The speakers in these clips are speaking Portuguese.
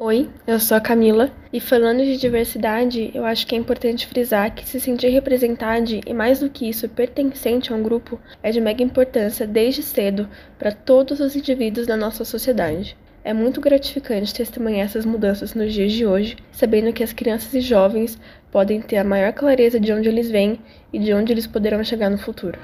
Oi, eu sou a Camila e falando de diversidade, eu acho que é importante frisar que se sentir representado e mais do que isso, pertencente a um grupo é de mega importância desde cedo para todos os indivíduos da nossa sociedade. É muito gratificante testemunhar essas mudanças nos dias de hoje, sabendo que as crianças e jovens podem ter a maior clareza de onde eles vêm e de onde eles poderão chegar no futuro.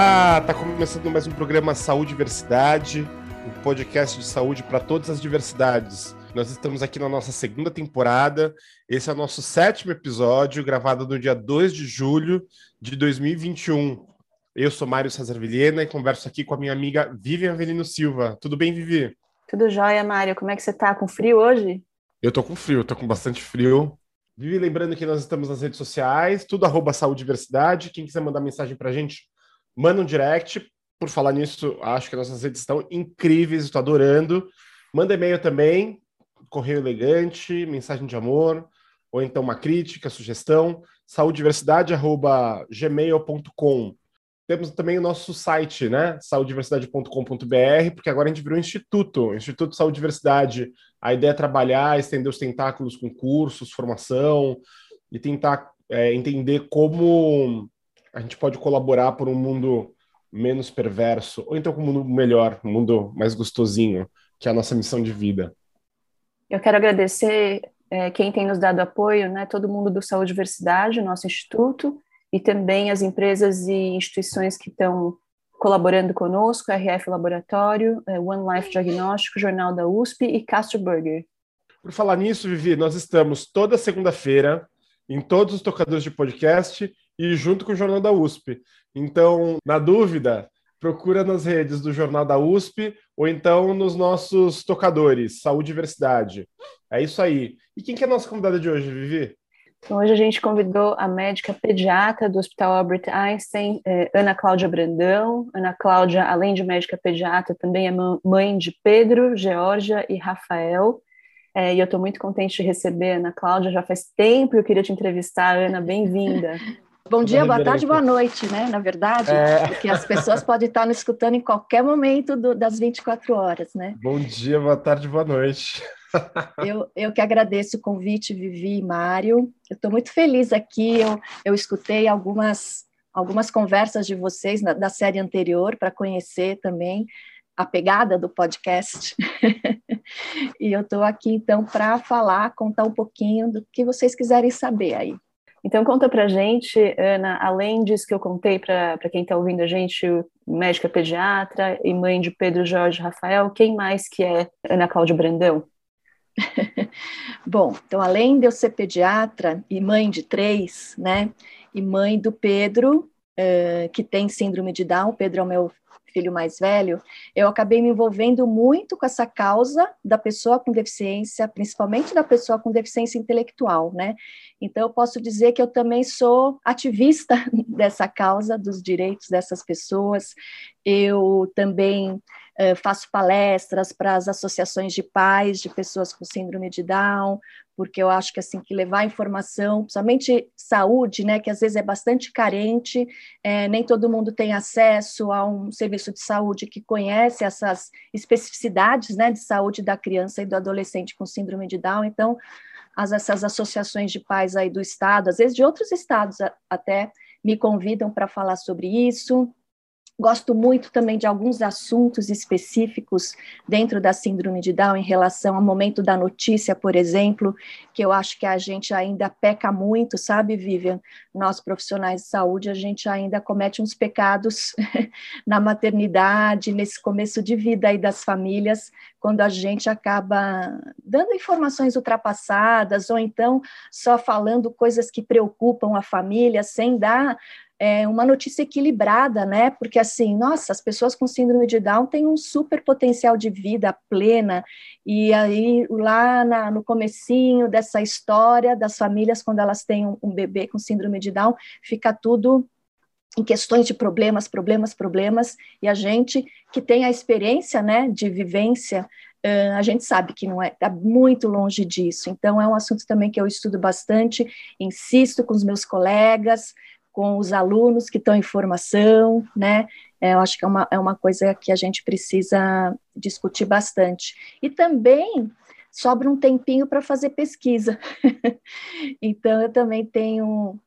Olá, tá começando mais um programa Saúde e Diversidade, um podcast de saúde para todas as diversidades. Nós estamos aqui na nossa segunda temporada. Esse é o nosso sétimo episódio, gravado no dia 2 de julho de 2021. Eu sou Mário Cesar Vilhena e converso aqui com a minha amiga Vivian Avelino Silva. Tudo bem, Vivi? Tudo jóia, Mário. Como é que você tá? Com frio hoje? Eu tô com frio, tô com bastante frio. Vivi, lembrando que nós estamos nas redes sociais, tudo arroba saúde diversidade. Quem quiser mandar mensagem pra gente, Manda um direct. Por falar nisso, acho que nossas redes estão incríveis, estou adorando. Manda e-mail também, correio elegante, mensagem de amor, ou então uma crítica, sugestão, saudiversidade.gmail.com. Temos também o nosso site, né? saudiversidade.com.br, porque agora a gente virou um instituto, Instituto Saúde Diversidade. A ideia é trabalhar, estender os tentáculos com cursos, formação, e tentar é, entender como a gente pode colaborar por um mundo menos perverso, ou então com um mundo melhor, um mundo mais gostosinho, que é a nossa missão de vida. Eu quero agradecer é, quem tem nos dado apoio, né, todo mundo do Saúde e Diversidade, nosso instituto, e também as empresas e instituições que estão colaborando conosco, RF Laboratório, é, One Life Diagnóstico, Jornal da USP e Castro Burger. Por falar nisso, Vivi, nós estamos toda segunda-feira em todos os tocadores de podcast e junto com o Jornal da USP. Então, na dúvida, procura nas redes do Jornal da USP ou então nos nossos tocadores, Saúde e Diversidade. É isso aí. E quem que é a nossa convidada de hoje, Vivi? Então, hoje a gente convidou a médica pediatra do Hospital Albert Einstein, eh, Ana Cláudia Brandão. Ana Cláudia, além de médica pediatra, também é mãe de Pedro, Georgia e Rafael. É, e eu estou muito contente de receber a Ana Cláudia. Já faz tempo que eu queria te entrevistar, Ana. Bem-vinda. Bom dia, boa tarde, boa noite, né? Na verdade, é... porque as pessoas podem estar nos escutando em qualquer momento do, das 24 horas, né? Bom dia, boa tarde, boa noite. eu, eu que agradeço o convite, Vivi e Mário. Eu estou muito feliz aqui. Eu, eu escutei algumas, algumas conversas de vocês na, da série anterior para conhecer também a pegada do podcast. e eu estou aqui, então, para falar, contar um pouquinho do que vocês quiserem saber aí. Então, conta pra gente, Ana, além disso que eu contei para quem está ouvindo a gente, médica pediatra e mãe de Pedro Jorge Rafael, quem mais que é Ana Cláudia Brandão? Bom, então, além de eu ser pediatra e mãe de três, né, e mãe do Pedro, uh, que tem síndrome de Down, Pedro é o meu filho mais velho, eu acabei me envolvendo muito com essa causa da pessoa com deficiência, principalmente da pessoa com deficiência intelectual, né? Então, eu posso dizer que eu também sou ativista dessa causa, dos direitos dessas pessoas. Eu também Uh, faço palestras para as associações de pais de pessoas com síndrome de Down, porque eu acho que assim que levar informação, principalmente saúde, né, que às vezes é bastante carente, é, nem todo mundo tem acesso a um serviço de saúde que conhece essas especificidades, né, de saúde da criança e do adolescente com síndrome de Down. Então, as, essas associações de pais aí do estado, às vezes de outros estados até, me convidam para falar sobre isso. Gosto muito também de alguns assuntos específicos dentro da síndrome de Down em relação ao momento da notícia, por exemplo, que eu acho que a gente ainda peca muito, sabe, Vivian? Nós profissionais de saúde, a gente ainda comete uns pecados na maternidade, nesse começo de vida aí das famílias, quando a gente acaba dando informações ultrapassadas ou então só falando coisas que preocupam a família sem dar é, uma notícia equilibrada, né? Porque assim, nossa, as pessoas com síndrome de Down têm um super potencial de vida plena, e aí lá na, no comecinho dessa história das famílias, quando elas têm um, um bebê com síndrome de Down, fica tudo em questões de problemas, problemas, problemas, e a gente que tem a experiência, né, de vivência a gente sabe que não é, está muito longe disso. Então, é um assunto também que eu estudo bastante, insisto com os meus colegas, com os alunos que estão em formação, né? É, eu acho que é uma, é uma coisa que a gente precisa discutir bastante. E também sobra um tempinho para fazer pesquisa. então, eu também tenho.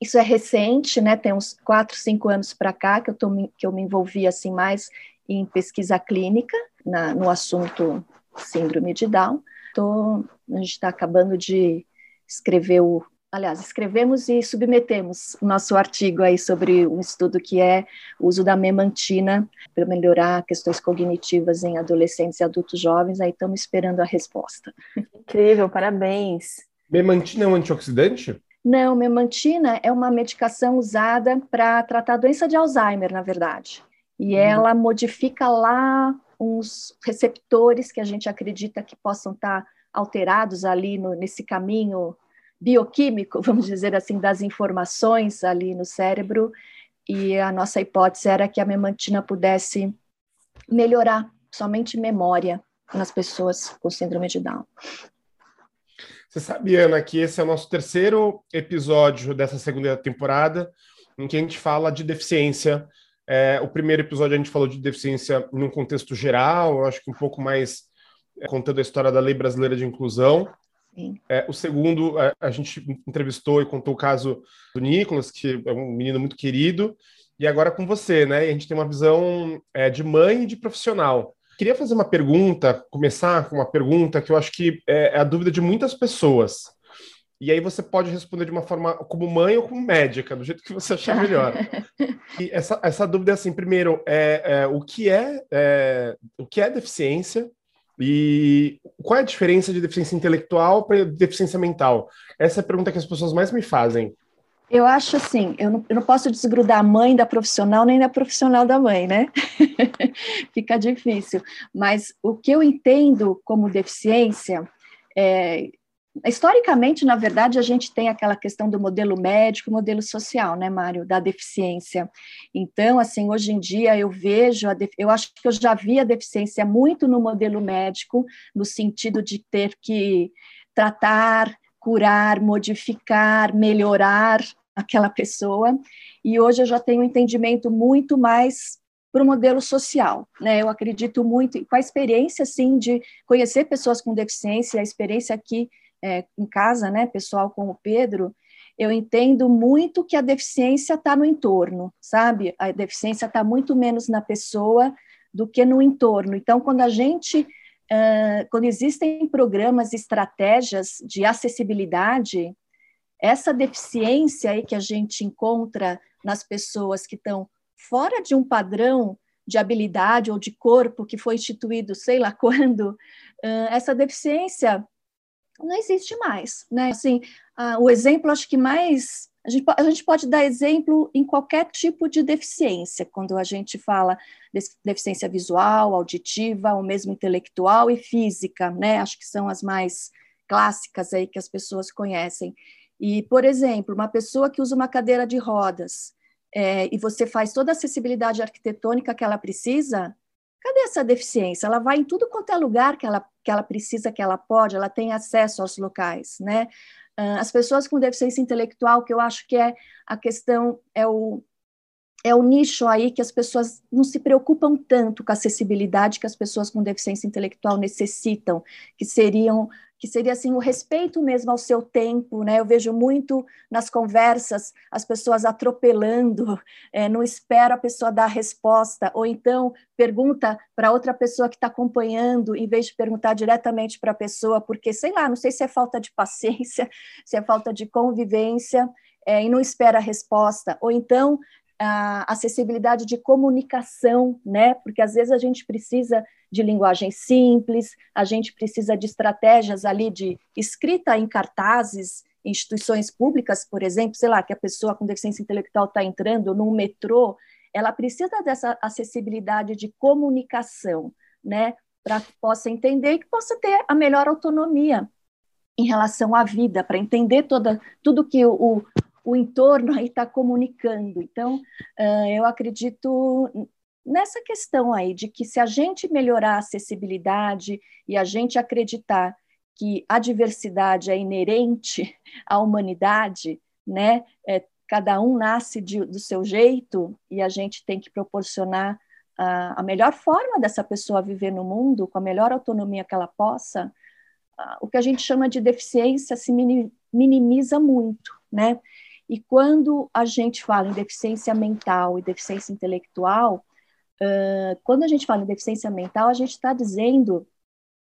Isso é recente, né? Tem uns quatro, cinco anos para cá que eu, tô, que eu me envolvi assim mais em pesquisa clínica na, no assunto síndrome de Down. Tô, a gente está acabando de escrever o aliás, escrevemos e submetemos o nosso artigo aí sobre um estudo que é o uso da memantina para melhorar questões cognitivas em adolescentes e adultos jovens. Aí estamos esperando a resposta. Incrível, parabéns. Memantina é um antioxidante? Não, memantina é uma medicação usada para tratar a doença de Alzheimer, na verdade. E uhum. ela modifica lá uns receptores que a gente acredita que possam estar alterados ali no, nesse caminho bioquímico, vamos dizer assim, das informações ali no cérebro, e a nossa hipótese era que a memantina pudesse melhorar somente memória nas pessoas com síndrome de Down. Você sabe, Ana, que esse é o nosso terceiro episódio dessa segunda temporada, em que a gente fala de deficiência. É, o primeiro episódio a gente falou de deficiência num contexto geral, eu acho que um pouco mais é, contando a história da Lei Brasileira de Inclusão. É, o segundo, a, a, gente entrevistou e contou o caso do Nicolas, que é um menino muito querido, e agora com você, né? E a gente tem uma visão é, de mãe e de profissional. Queria fazer uma pergunta, começar com uma pergunta que eu acho que é, é a dúvida de muitas pessoas. E aí você pode responder de uma forma como mãe ou como médica, do jeito que você achar melhor. e essa, essa dúvida é assim, primeiro, é, é o que é, é, o que é deficiência e qual é a diferença de deficiência intelectual para deficiência mental? Essa é a pergunta que as pessoas mais me fazem. Eu acho assim, eu não, eu não posso desgrudar a mãe da profissional nem da profissional da mãe, né? Fica difícil. Mas o que eu entendo como deficiência é, Historicamente, na verdade, a gente tem aquela questão do modelo médico, modelo social, né, Mário, da deficiência. Então, assim, hoje em dia eu vejo, eu acho que eu já vi a deficiência muito no modelo médico, no sentido de ter que tratar, curar, modificar, melhorar aquela pessoa. E hoje eu já tenho um entendimento muito mais para o modelo social, né? Eu acredito muito com a experiência, sim, de conhecer pessoas com deficiência, a experiência aqui é, em casa, né, pessoal com o Pedro, eu entendo muito que a deficiência está no entorno, sabe? A deficiência está muito menos na pessoa do que no entorno. Então, quando a gente, uh, quando existem programas e estratégias de acessibilidade, essa deficiência aí que a gente encontra nas pessoas que estão fora de um padrão de habilidade ou de corpo que foi instituído, sei lá quando, uh, essa deficiência não existe mais, né? Assim, uh, o exemplo acho que mais a gente, a gente pode dar exemplo em qualquer tipo de deficiência, quando a gente fala de deficiência visual, auditiva, ou mesmo intelectual e física, né? Acho que são as mais clássicas aí que as pessoas conhecem. E, por exemplo, uma pessoa que usa uma cadeira de rodas é, e você faz toda a acessibilidade arquitetônica que ela precisa, Cadê essa deficiência? Ela vai em tudo quanto é lugar que ela, que ela precisa, que ela pode, ela tem acesso aos locais, né? Ah, as pessoas com deficiência intelectual, que eu acho que é a questão, é o, é o nicho aí que as pessoas não se preocupam tanto com a acessibilidade que as pessoas com deficiência intelectual necessitam, que seriam que seria assim o respeito mesmo ao seu tempo, né? Eu vejo muito nas conversas as pessoas atropelando, é, não espera a pessoa dar a resposta, ou então pergunta para outra pessoa que está acompanhando, em vez de perguntar diretamente para a pessoa, porque sei lá, não sei se é falta de paciência, se é falta de convivência, é, e não espera a resposta, ou então a acessibilidade de comunicação, né? Porque às vezes a gente precisa de linguagem simples, a gente precisa de estratégias ali de escrita em cartazes, instituições públicas, por exemplo, sei lá, que a pessoa com deficiência intelectual está entrando num metrô, ela precisa dessa acessibilidade de comunicação, né? Para que possa entender e que possa ter a melhor autonomia em relação à vida, para entender toda, tudo que o, o entorno aí está comunicando. Então, uh, eu acredito nessa questão aí de que se a gente melhorar a acessibilidade e a gente acreditar que a diversidade é inerente à humanidade, né? É, cada um nasce de, do seu jeito e a gente tem que proporcionar a, a, melhor forma dessa pessoa viver no mundo, com a melhor autonomia que ela possa. o que a gente chama de deficiência se minimiza muito, né? E quando a gente fala em deficiência mental e deficiência intelectual, uh, quando a gente fala em deficiência mental, a gente está dizendo,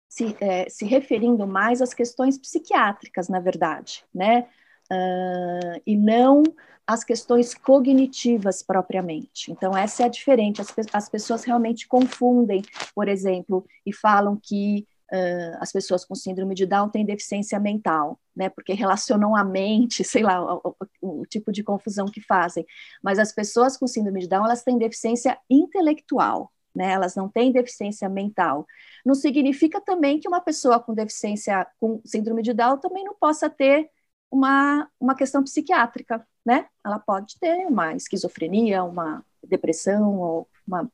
se, é, se referindo mais às questões psiquiátricas, na verdade, né? Uh, e não às questões cognitivas propriamente. Então, essa é a diferença. As, as pessoas realmente confundem, por exemplo, e falam que uh, as pessoas com síndrome de Down têm deficiência mental, né? Porque relacionam a mente, sei lá, o, o, o, tipo de confusão que fazem. Mas as pessoas com síndrome de Down, elas têm deficiência intelectual, né? Elas não têm deficiência mental. Não significa também que uma pessoa com deficiência, com síndrome de Down, também não possa ter uma, uma questão psiquiátrica, né? Ela pode ter uma esquizofrenia, uma depressão ou uma,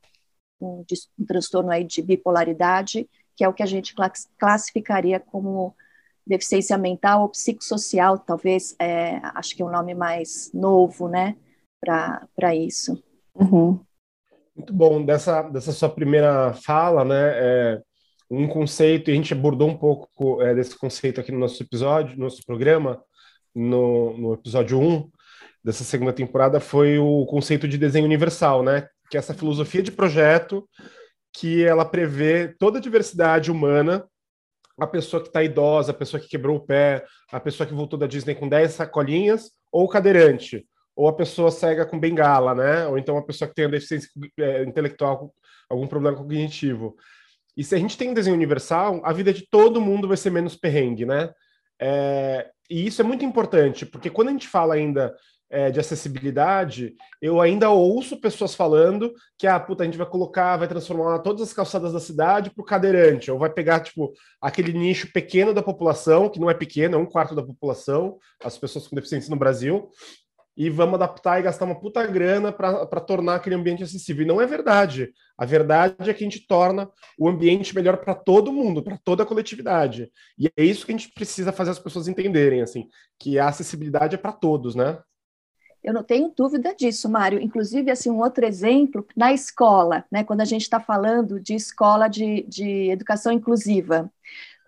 um, um transtorno aí de bipolaridade, que é o que a gente classificaria como deficiência mental ou psicossocial, talvez, é, acho que é um nome mais novo, né, para isso. Uhum. Muito bom, dessa, dessa sua primeira fala, né, é, um conceito, e a gente abordou um pouco é, desse conceito aqui no nosso episódio, no nosso programa, no, no episódio 1 dessa segunda temporada, foi o conceito de desenho universal, né, que é essa filosofia de projeto que ela prevê toda a diversidade humana, a pessoa que está idosa, a pessoa que quebrou o pé, a pessoa que voltou da Disney com 10 sacolinhas, ou cadeirante, ou a pessoa cega com bengala, né? Ou então a pessoa que tem deficiência é, intelectual, algum problema cognitivo. E se a gente tem um desenho universal, a vida de todo mundo vai ser menos perrengue, né? É, e isso é muito importante, porque quando a gente fala ainda é, de acessibilidade, eu ainda ouço pessoas falando que a ah, puta, a gente vai colocar, vai transformar todas as calçadas da cidade para o cadeirante, ou vai pegar tipo aquele nicho pequeno da população, que não é pequeno, é um quarto da população, as pessoas com deficiência no Brasil, e vamos adaptar e gastar uma puta grana para tornar aquele ambiente acessível. E não é verdade. A verdade é que a gente torna o ambiente melhor para todo mundo, para toda a coletividade. E é isso que a gente precisa fazer as pessoas entenderem, assim, que a acessibilidade é para todos, né? Eu não tenho dúvida disso, Mário. Inclusive, assim, um outro exemplo, na escola, né, quando a gente está falando de escola de, de educação inclusiva,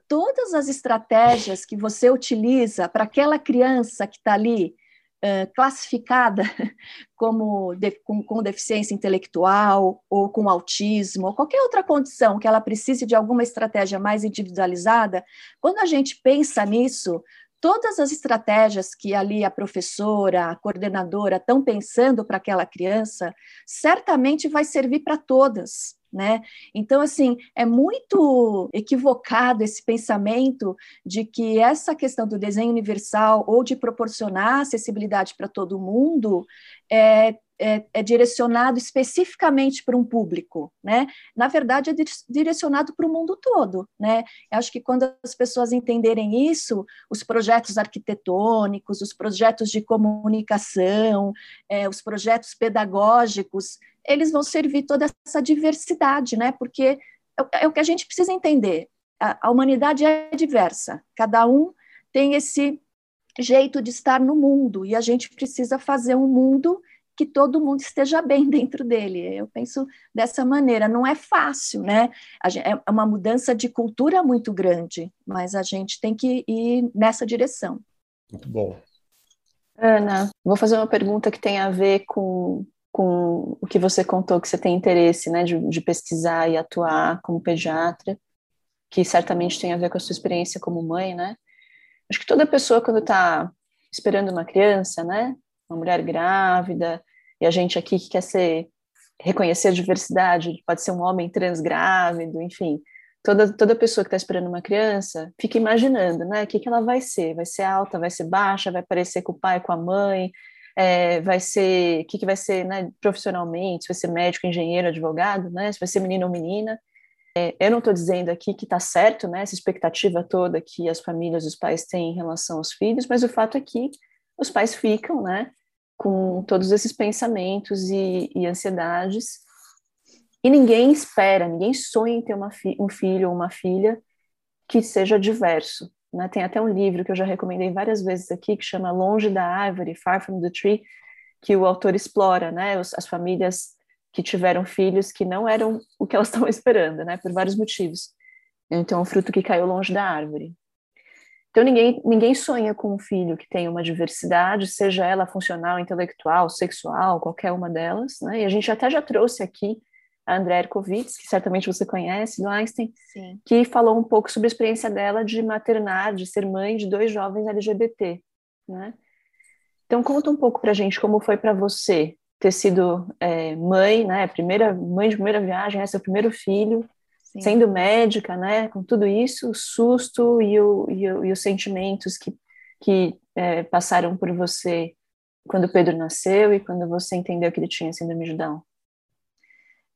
todas as estratégias que você utiliza para aquela criança que está ali uh, classificada como de, com, com, deficiência intelectual ou com autismo ou qualquer outra condição que ela precise de alguma estratégia mais individualizada, quando a gente pensa nisso, todas as estratégias que ali a professora, a coordenadora estão pensando para aquela criança, certamente vai servir para todas. Né? Então, assim, é muito equivocado esse pensamento de que essa questão do desenho universal ou de proporcionar acessibilidade para todo mundo é, é, é, direcionado especificamente para um público, né? Na verdade, é direcionado para o mundo todo, né? Eu acho que quando as pessoas entenderem isso, os projetos arquitetônicos, os projetos de comunicação, é, os projetos pedagógicos, eles vão servir toda essa diversidade, né? Porque é, é o que a gente precisa entender. A, a humanidade é diversa, cada um tem esse jeito de estar no mundo e a gente precisa fazer um mundo que todo mundo esteja bem dentro dele. Eu penso dessa maneira. Não é fácil, né? É uma mudança de cultura muito grande, mas a gente tem que ir nessa direção. Muito bom. Ana, vou fazer uma pergunta que tem a ver com, com o que você contou, que você tem interesse né, de, de pesquisar e atuar como pediatra, que certamente tem a ver com a sua experiência como mãe, né? Acho que toda pessoa, quando está esperando uma criança, né, uma mulher grávida, e a gente aqui que quer ser reconhecer a diversidade, pode ser um homem transgrávido, enfim, toda, toda pessoa que está esperando uma criança fica imaginando, né, o que, que ela vai ser, vai ser alta, vai ser baixa, vai parecer com o pai, com a mãe, é, vai ser, o que, que vai ser, né, profissionalmente, se vai ser médico, engenheiro, advogado, né, se vai ser menino ou menina, é, eu não estou dizendo aqui que está certo, né, essa expectativa toda que as famílias, os pais têm em relação aos filhos, mas o fato é que os pais ficam, né, com todos esses pensamentos e, e ansiedades E ninguém espera, ninguém sonha em ter uma fi um filho ou uma filha que seja diverso. Né? Tem até um livro que eu já recomendei várias vezes aqui, que chama Longe da Árvore, Far from the Tree, que o autor explora né? as famílias que tiveram filhos que não eram o que elas estavam esperando, né? por vários motivos. Então, um fruto que caiu longe da árvore. Então, ninguém, ninguém sonha com um filho que tenha uma diversidade, seja ela funcional, intelectual, sexual, qualquer uma delas. Né? E a gente até já trouxe aqui a Andrea Erkovitz, que certamente você conhece, do Einstein, Sim. que falou um pouco sobre a experiência dela de maternar, de ser mãe de dois jovens LGBT. Né? Então, conta um pouco para a gente como foi para você ter sido é, mãe, né? Primeira mãe de primeira viagem, é seu primeiro filho, Sim. sendo médica, né? Com tudo isso, o susto e, o, e, o, e os sentimentos que, que é, passaram por você quando Pedro nasceu e quando você entendeu que ele tinha síndrome de Down.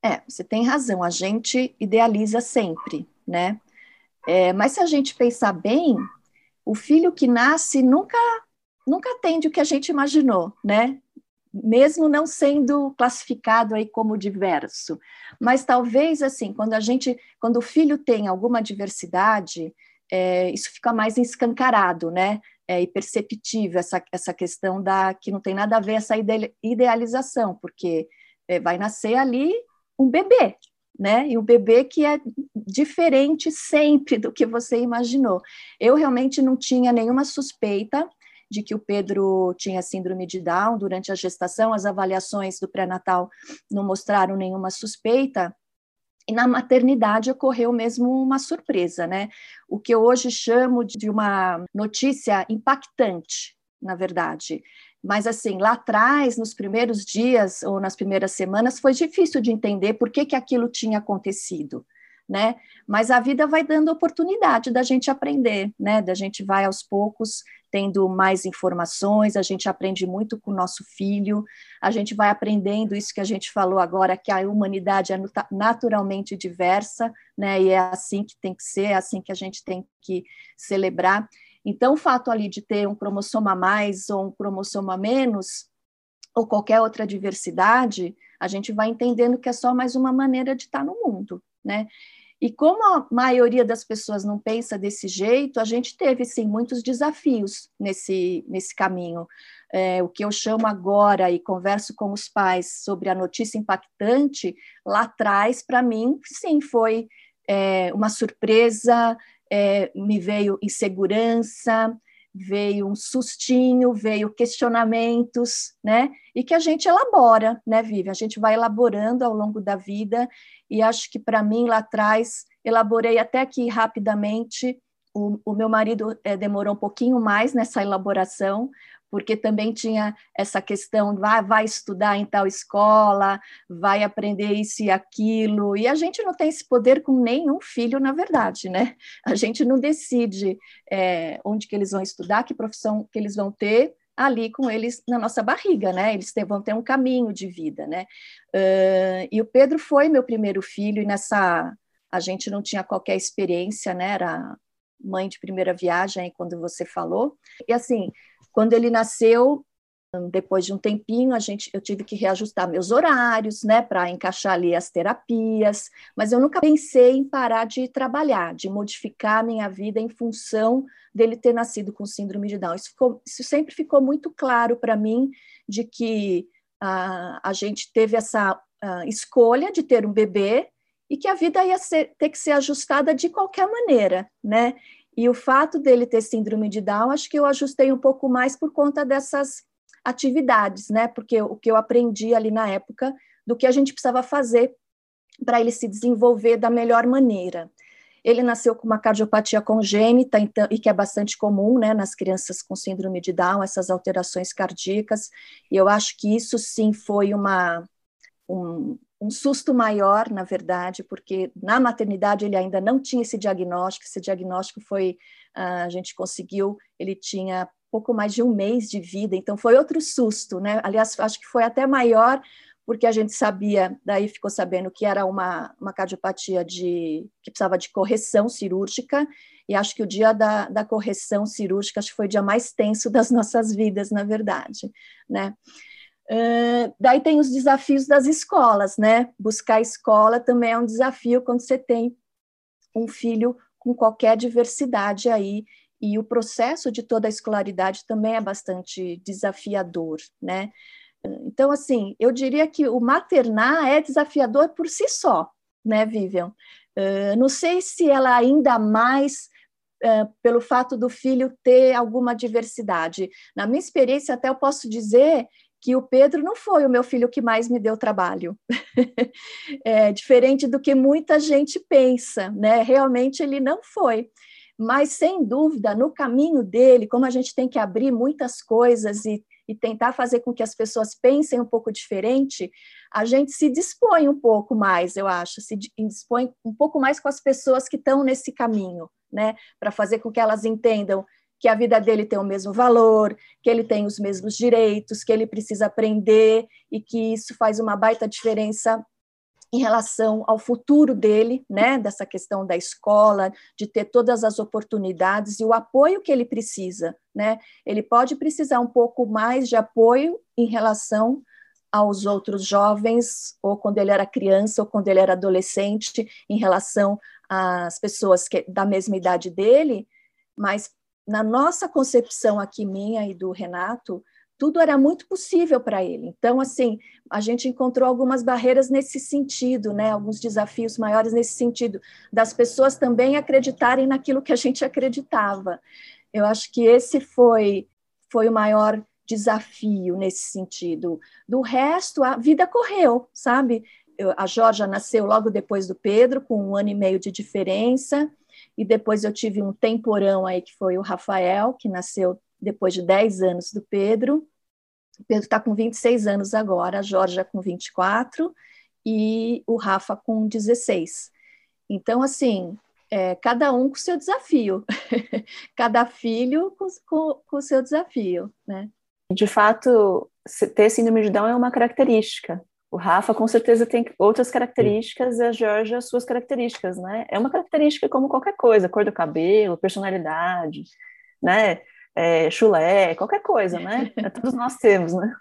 É, você tem razão, a gente idealiza sempre, né? É, mas se a gente pensar bem, o filho que nasce nunca nunca atende o que a gente imaginou, né? Mesmo não sendo classificado aí como diverso. Mas talvez assim, quando a gente, quando o filho tem alguma diversidade, é, isso fica mais escancarado, né? É, e perceptível essa, essa questão da que não tem nada a ver essa idealização, porque é, vai nascer ali um bebê, né? E o bebê que é diferente sempre do que você imaginou. Eu realmente não tinha nenhuma suspeita de que o Pedro tinha síndrome de Down durante a gestação, as avaliações do pré-natal não mostraram nenhuma suspeita. E na maternidade ocorreu mesmo uma surpresa, né? O que eu hoje chamo de uma notícia impactante, na verdade. Mas, assim, lá atrás, nos primeiros dias ou nas primeiras semanas, foi difícil de entender por que, que aquilo tinha acontecido, né? Mas a vida vai dando oportunidade da gente aprender, né? Da gente vai aos poucos tendo mais informações, a gente aprende muito com o nosso filho, a gente vai aprendendo isso que a gente falou agora, que a humanidade é naturalmente diversa, né? E é assim que tem que ser, é assim que a gente tem que celebrar. Então, o fato ali de ter um cromossomo a mais ou um cromossomo a menos, ou qualquer outra diversidade, a gente vai entendendo que é só mais uma maneira de estar no mundo, né? E como a maioria das pessoas não pensa desse jeito, a gente teve, sim, muitos desafios nesse, nesse caminho. É, o que eu chamo agora e converso com os pais sobre a notícia impactante, lá atrás, para mim, sim, foi é, uma surpresa, é, me veio insegurança, veio um sustinho, veio questionamentos, né? E que a gente elabora, né, Vivi? A gente vai elaborando ao longo da vida, e acho que para mim lá atrás, elaborei até aqui rapidamente. O, o meu marido é, demorou um pouquinho mais nessa elaboração, porque também tinha essa questão, vai, vai estudar em tal escola, vai aprender isso e aquilo, e a gente não tem esse poder com nenhum filho, na verdade, né? A gente não decide é, onde que eles vão estudar, que profissão que eles vão ter, ali com eles na nossa barriga, né? Eles vão ter um caminho de vida, né? Uh, e o Pedro foi meu primeiro filho, e nessa a gente não tinha qualquer experiência, né? Era mãe de primeira viagem, quando você falou. E assim, quando ele nasceu, depois de um tempinho, a gente, eu tive que reajustar meus horários, né, para encaixar ali as terapias, mas eu nunca pensei em parar de trabalhar, de modificar a minha vida em função dele ter nascido com síndrome de Down. Isso, ficou, isso sempre ficou muito claro para mim de que uh, a gente teve essa uh, escolha de ter um bebê e que a vida ia ser, ter que ser ajustada de qualquer maneira, né? E o fato dele ter síndrome de Down, acho que eu ajustei um pouco mais por conta dessas atividades, né? Porque o que eu aprendi ali na época do que a gente precisava fazer para ele se desenvolver da melhor maneira. Ele nasceu com uma cardiopatia congênita, então, e que é bastante comum né, nas crianças com síndrome de Down, essas alterações cardíacas, e eu acho que isso sim foi uma, um, um susto maior, na verdade, porque na maternidade ele ainda não tinha esse diagnóstico, esse diagnóstico foi, ah, a gente conseguiu, ele tinha pouco mais de um mês de vida, então foi outro susto, né? Aliás, acho que foi até maior, porque a gente sabia, daí ficou sabendo que era uma, uma cardiopatia de, que precisava de correção cirúrgica, e acho que o dia da, da correção cirúrgica acho que foi o dia mais tenso das nossas vidas, na verdade, né? Uh, daí tem os desafios das escolas, né? Buscar escola também é um desafio quando você tem um filho com qualquer diversidade aí, e o processo de toda a escolaridade também é bastante desafiador, né? Então, assim, eu diria que o maternar é desafiador por si só, né, Vivian? Uh, não sei se ela ainda mais uh, pelo fato do filho ter alguma diversidade. Na minha experiência, até eu posso dizer que o Pedro não foi o meu filho que mais me deu trabalho. é diferente do que muita gente pensa, né? Realmente ele não foi. Mas, sem dúvida, no caminho dele, como a gente tem que abrir muitas coisas e, e tentar fazer com que as pessoas pensem um pouco diferente, a gente se dispõe um pouco mais, eu acho, se dispõe um pouco mais com as pessoas que estão nesse caminho, né? Para fazer com que elas entendam que a vida dele tem o mesmo valor, que ele tem os mesmos direitos, que ele precisa aprender e que isso faz uma baita diferença em relação ao futuro dele, né, dessa questão da escola, de ter todas as oportunidades e o apoio que ele precisa, né? Ele pode precisar um pouco mais de apoio em relação aos outros jovens, ou quando ele era criança, ou quando ele era adolescente, em relação às pessoas que, da mesma idade dele, mas na nossa concepção aqui, minha e do Renato, tudo era muito possível para ele. Então, assim, a gente encontrou algumas barreiras nesse sentido, né? Alguns desafios maiores nesse sentido, das pessoas também acreditarem naquilo que a gente acreditava. Eu acho que esse foi foi o maior desafio nesse sentido. Do resto, a vida correu, sabe? Eu, a Jorge nasceu logo depois do Pedro, com um ano e meio de diferença e depois eu tive um temporão aí que foi o Rafael, que nasceu depois de 10 anos do Pedro. O Pedro está com 26 anos agora, a Jorge com 24 e o Rafa com 16. Então, assim, é, cada um com seu desafio, cada filho com o seu desafio, né? De fato, ter síndrome de Down é uma característica, o Rafa com certeza tem outras características e a Georgia suas características, né? É uma característica como qualquer coisa, cor do cabelo, personalidade, né? É, chulé, qualquer coisa, né? É, todos nós temos, né?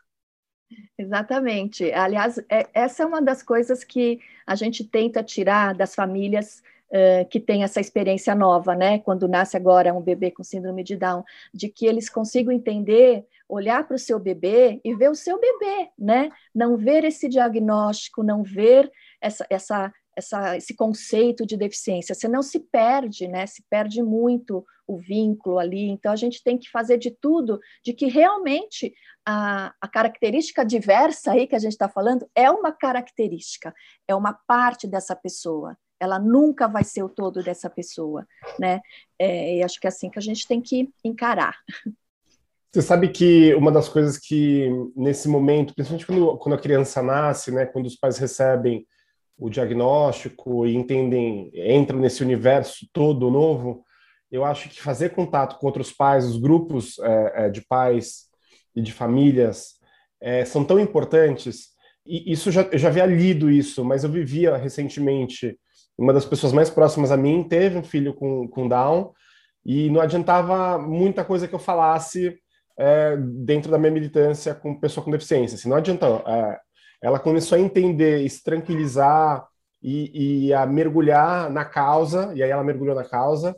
Exatamente. Aliás, é, essa é uma das coisas que a gente tenta tirar das famílias uh, que têm essa experiência nova, né? Quando nasce agora um bebê com síndrome de Down, de que eles consigam entender olhar para o seu bebê e ver o seu bebê, né? Não ver esse diagnóstico, não ver essa, essa, essa, esse conceito de deficiência. Você não se perde, né? Se perde muito o vínculo ali. Então, a gente tem que fazer de tudo de que realmente a, a característica diversa aí que a gente está falando é uma característica, é uma parte dessa pessoa. Ela nunca vai ser o todo dessa pessoa, né? É, e acho que é assim que a gente tem que encarar. Você sabe que uma das coisas que, nesse momento, principalmente quando, quando a criança nasce, né, quando os pais recebem o diagnóstico e entendem, entram nesse universo todo novo, eu acho que fazer contato com outros pais, os grupos é, é de pais e de famílias, é, são tão importantes. E isso já, eu já havia lido isso, mas eu vivia recentemente. Uma das pessoas mais próximas a mim teve um filho com, com Down e não adiantava muita coisa que eu falasse é, dentro da minha militância com pessoa com deficiência. Assim, não adianta. É, ela começou a entender, se tranquilizar e, e, a mergulhar na causa, e aí ela mergulhou na causa,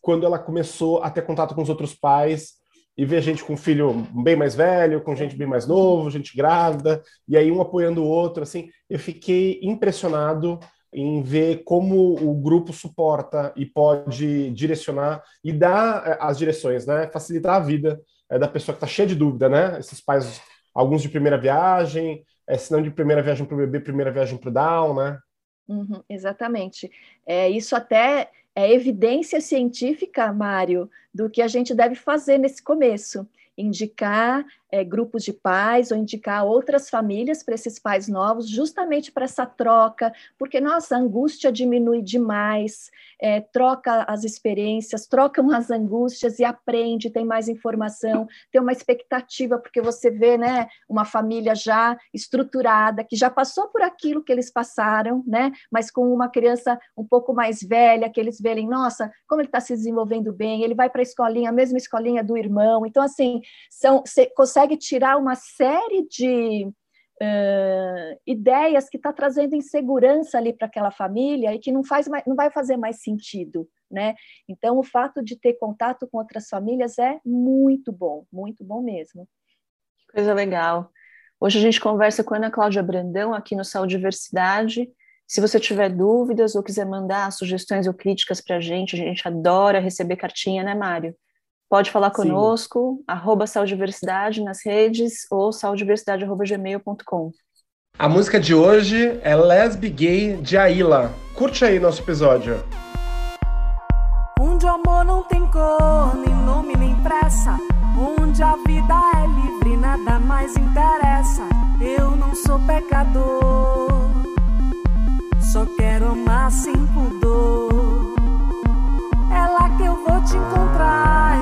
quando ela começou a ter contato com os outros pais e ver gente com filho bem mais velho, com gente bem mais novo, gente grávida, e aí um apoiando o outro, assim, eu fiquei impressionado em ver como o grupo suporta e pode direcionar e dar é, as direções, né? Facilitar a vida é, da pessoa que está cheia de dúvida, né? Esses pais, alguns de primeira viagem, é, se não de primeira viagem para o bebê, primeira viagem para o down, né? Uhum, exatamente. É, isso até é evidência científica, Mário, do que a gente deve fazer nesse começo indicar é, grupos de pais ou indicar outras famílias para esses pais novos, justamente para essa troca, porque nossa a angústia diminui demais, é, troca as experiências, trocam as angústias e aprende, tem mais informação, tem uma expectativa, porque você vê né, uma família já estruturada, que já passou por aquilo que eles passaram, né, mas com uma criança um pouco mais velha, que eles veem, nossa, como ele está se desenvolvendo bem, ele vai para a escolinha, a mesma escolinha do irmão, então assim, são, consegue tirar uma série de uh, ideias que está trazendo insegurança ali para aquela família e que não, faz mais, não vai fazer mais sentido. Né? Então, o fato de ter contato com outras famílias é muito bom, muito bom mesmo. Que coisa legal. Hoje a gente conversa com a Ana Cláudia Brandão aqui no Saúde Diversidade. Se você tiver dúvidas ou quiser mandar sugestões ou críticas para a gente, a gente adora receber cartinha, né, Mário? Pode falar conosco, Sim. arroba saudiversidade nas redes ou saudiversidade.gmail.com. A música de hoje é Lesbi Gay de Aila. Curte aí nosso episódio. Onde o amor não tem cor, nem nome, nem pressa. Onde a vida é livre, nada mais interessa. Eu não sou pecador, só quero amar sem pudor. É lá que eu vou te encontrar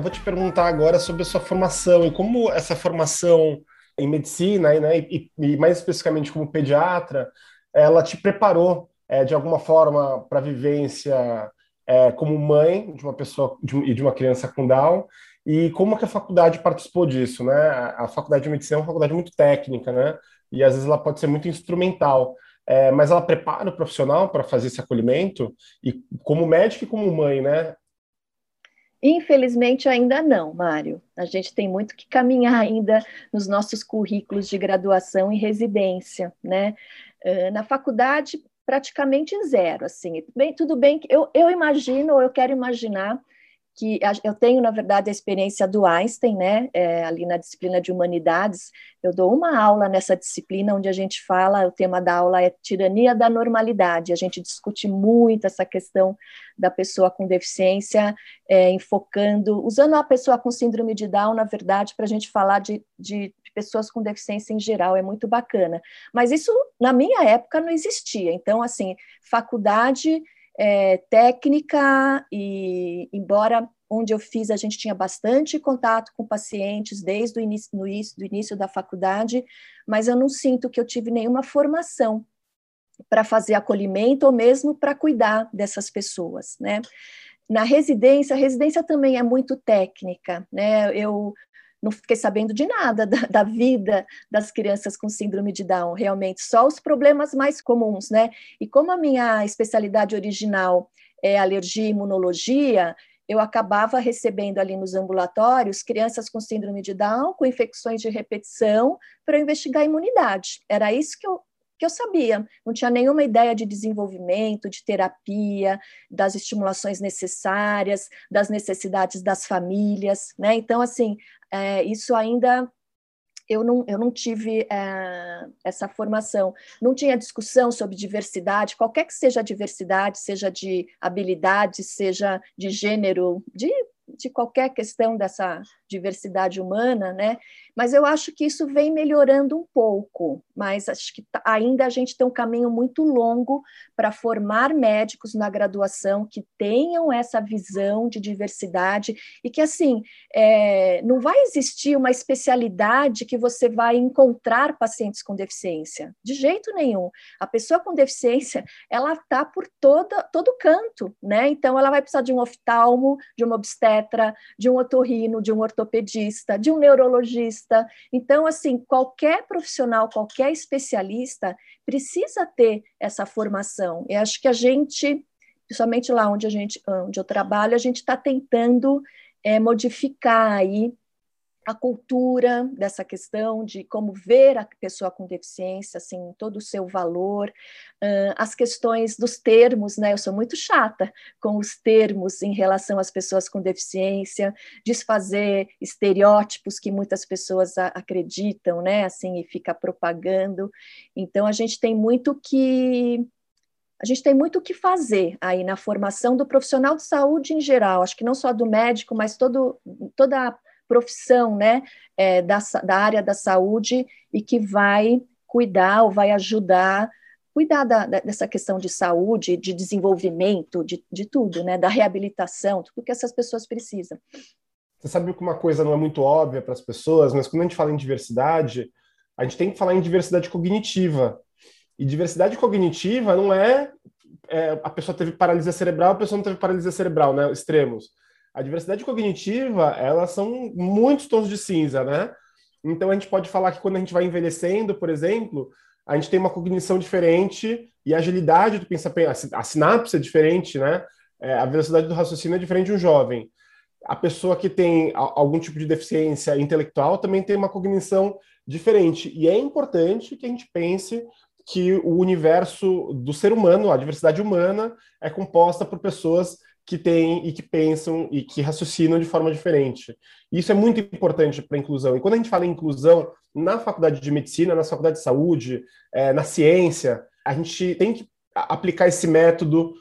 Ana, vou te perguntar agora sobre a sua formação e como essa formação em medicina né, e, e mais especificamente como pediatra, ela te preparou é, de alguma forma para a vivência é, como mãe de uma pessoa e de, de uma criança com Down e como que a faculdade participou disso, né? A, a, faculdade de medicina é uma faculdade muito técnica, né? E às vezes ela pode ser muito instrumental, é, mas ela prepara o profissional para fazer esse acolhimento e como médico e como mãe, né? Infelizmente ainda não, Mário. A gente tem muito que caminhar ainda nos nossos currículos de graduação e residência, né? Uh, na faculdade praticamente zero, assim. Bem, tudo bem que eu, eu imagino, ou eu quero imaginar que eu tenho, na verdade, a experiência do Einstein, né, é, ali na disciplina de humanidades, eu dou uma aula nessa disciplina onde a gente fala, o tema da aula é tirania da normalidade, a gente discute muito essa questão da pessoa com deficiência, é, enfocando, usando a pessoa com síndrome de Down, na verdade, para a gente falar de, de pessoas com deficiência em geral, é muito bacana. Mas isso, na minha época, não existia, então, assim, faculdade é, técnica e, embora onde eu fiz a gente tinha bastante contato com pacientes desde o início, no do início da faculdade, mas eu não sinto que eu tive nenhuma formação para fazer acolhimento ou mesmo para cuidar dessas pessoas, né? Na residência, a residência também é muito técnica, né? Eu não fiquei sabendo de nada da, da, vida das crianças com síndrome de Down, realmente, só os problemas mais comuns, né? E como a minha especialidade original é alergia e imunologia, eu acabava recebendo ali nos ambulatórios crianças com síndrome de Down, com infecções de repetição, para investigar a imunidade. Era isso que eu, que eu sabia, não tinha nenhuma ideia de desenvolvimento, de terapia, das estimulações necessárias, das necessidades das famílias, né? Então, assim, é, isso ainda eu não, eu não tive é, essa formação. Não tinha discussão sobre diversidade, qualquer que seja a diversidade, seja de habilidade, seja de gênero, de, de qualquer questão dessa diversidade humana, né? Mas eu acho que isso vem melhorando um pouco, mas acho que tá, ainda a gente tem um caminho muito longo para formar médicos na graduação que tenham essa visão de diversidade e que, assim, é, não vai existir uma especialidade que você vai encontrar pacientes com deficiência, de jeito nenhum. A pessoa com deficiência, ela está por toda, todo canto, né? Então, ela vai precisar de um oftalmo, de uma obstetra, de um otorrino, de um ortopedista, ortopedista, de um neurologista. Então, assim, qualquer profissional, qualquer especialista precisa ter essa formação. E acho que a gente, principalmente lá onde a gente, onde eu trabalho, a gente está tentando é, modificar aí a cultura dessa questão de como ver a pessoa com deficiência, assim, todo o seu valor, as questões dos termos, né? Eu sou muito chata com os termos em relação às pessoas com deficiência, desfazer estereótipos que muitas pessoas acreditam, né? Assim, e fica propagando. Então, a gente tem muito que a gente tem muito o que fazer aí na formação do profissional de saúde em geral, acho que não só do médico, mas todo, toda a profissão né, é, da, da área da saúde e que vai cuidar ou vai ajudar cuidar da, dessa questão de saúde, de desenvolvimento, de, de tudo, né, da reabilitação, tudo que essas pessoas precisam. Você sabe que uma coisa não é muito óbvia para as pessoas, mas quando a gente fala em diversidade, a gente tem que falar em diversidade cognitiva. E diversidade cognitiva não é, é, a pessoa teve paralisia cerebral, a pessoa não teve paralisia cerebral, né? Extremos. A diversidade cognitiva, elas são muitos tons de cinza, né? Então a gente pode falar que quando a gente vai envelhecendo, por exemplo, a gente tem uma cognição diferente e a agilidade do pensamento, a sinapse é diferente, né? É, a velocidade do raciocínio é diferente de um jovem. A pessoa que tem algum tipo de deficiência intelectual também tem uma cognição diferente. E é importante que a gente pense que o universo do ser humano, a diversidade humana, é composta por pessoas que têm e que pensam e que raciocinam de forma diferente. Isso é muito importante para a inclusão. E quando a gente fala em inclusão na faculdade de medicina, na faculdade de saúde, é, na ciência, a gente tem que aplicar esse método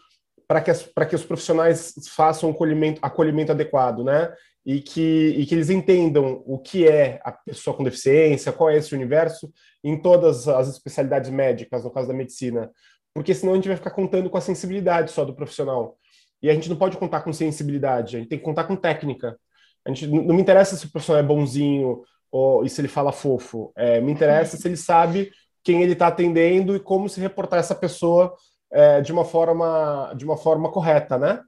para que, que os profissionais façam o acolhimento, acolhimento adequado, né? E que, e que eles entendam o que é a pessoa com deficiência, qual é esse universo, em todas as especialidades médicas, no caso da medicina. Porque senão a gente vai ficar contando com a sensibilidade só do profissional. E a gente não pode contar com sensibilidade, a gente tem que contar com técnica. A gente não me interessa se o profissional é bonzinho ou e se ele fala fofo. É, me interessa se ele sabe quem ele está atendendo e como se reportar essa pessoa é, de uma forma de uma forma correta, né?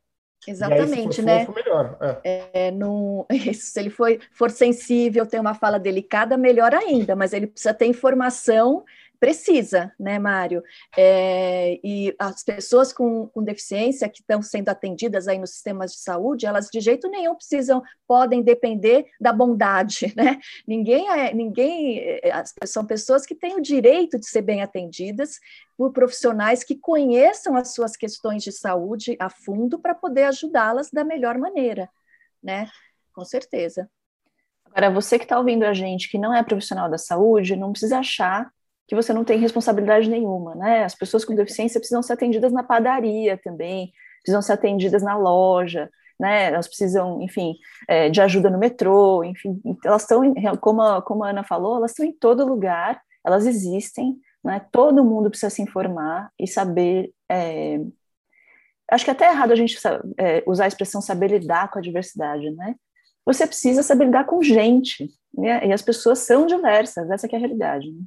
Exatamente, aí, né? Fofo. É. É, no, se ele for, for sensível, tem uma fala delicada, melhor ainda, mas ele precisa ter informação precisa, né, Mário? É, e as pessoas com, com deficiência que estão sendo atendidas aí nos sistemas de saúde, elas de jeito nenhum precisam, podem depender da bondade, né? Ninguém é, ninguém, é, são pessoas que têm o direito de ser bem atendidas por profissionais que conheçam as suas questões de saúde a fundo para poder ajudá-las da melhor maneira, né? Com certeza. Agora, você que está ouvindo a gente, que não é profissional da saúde, não precisa achar que você não tem responsabilidade nenhuma, né? As pessoas com deficiência precisam ser atendidas na padaria também, precisam ser atendidas na loja, né? Elas precisam, enfim, é, de ajuda no metrô, enfim, elas estão, como a, como a Ana falou, elas estão em todo lugar, elas existem, né? Todo mundo precisa se informar e saber. É, acho que até é errado a gente é, usar a expressão saber lidar com a diversidade, né? Você precisa saber lidar com gente, né? E as pessoas são diversas, essa é a realidade. Né?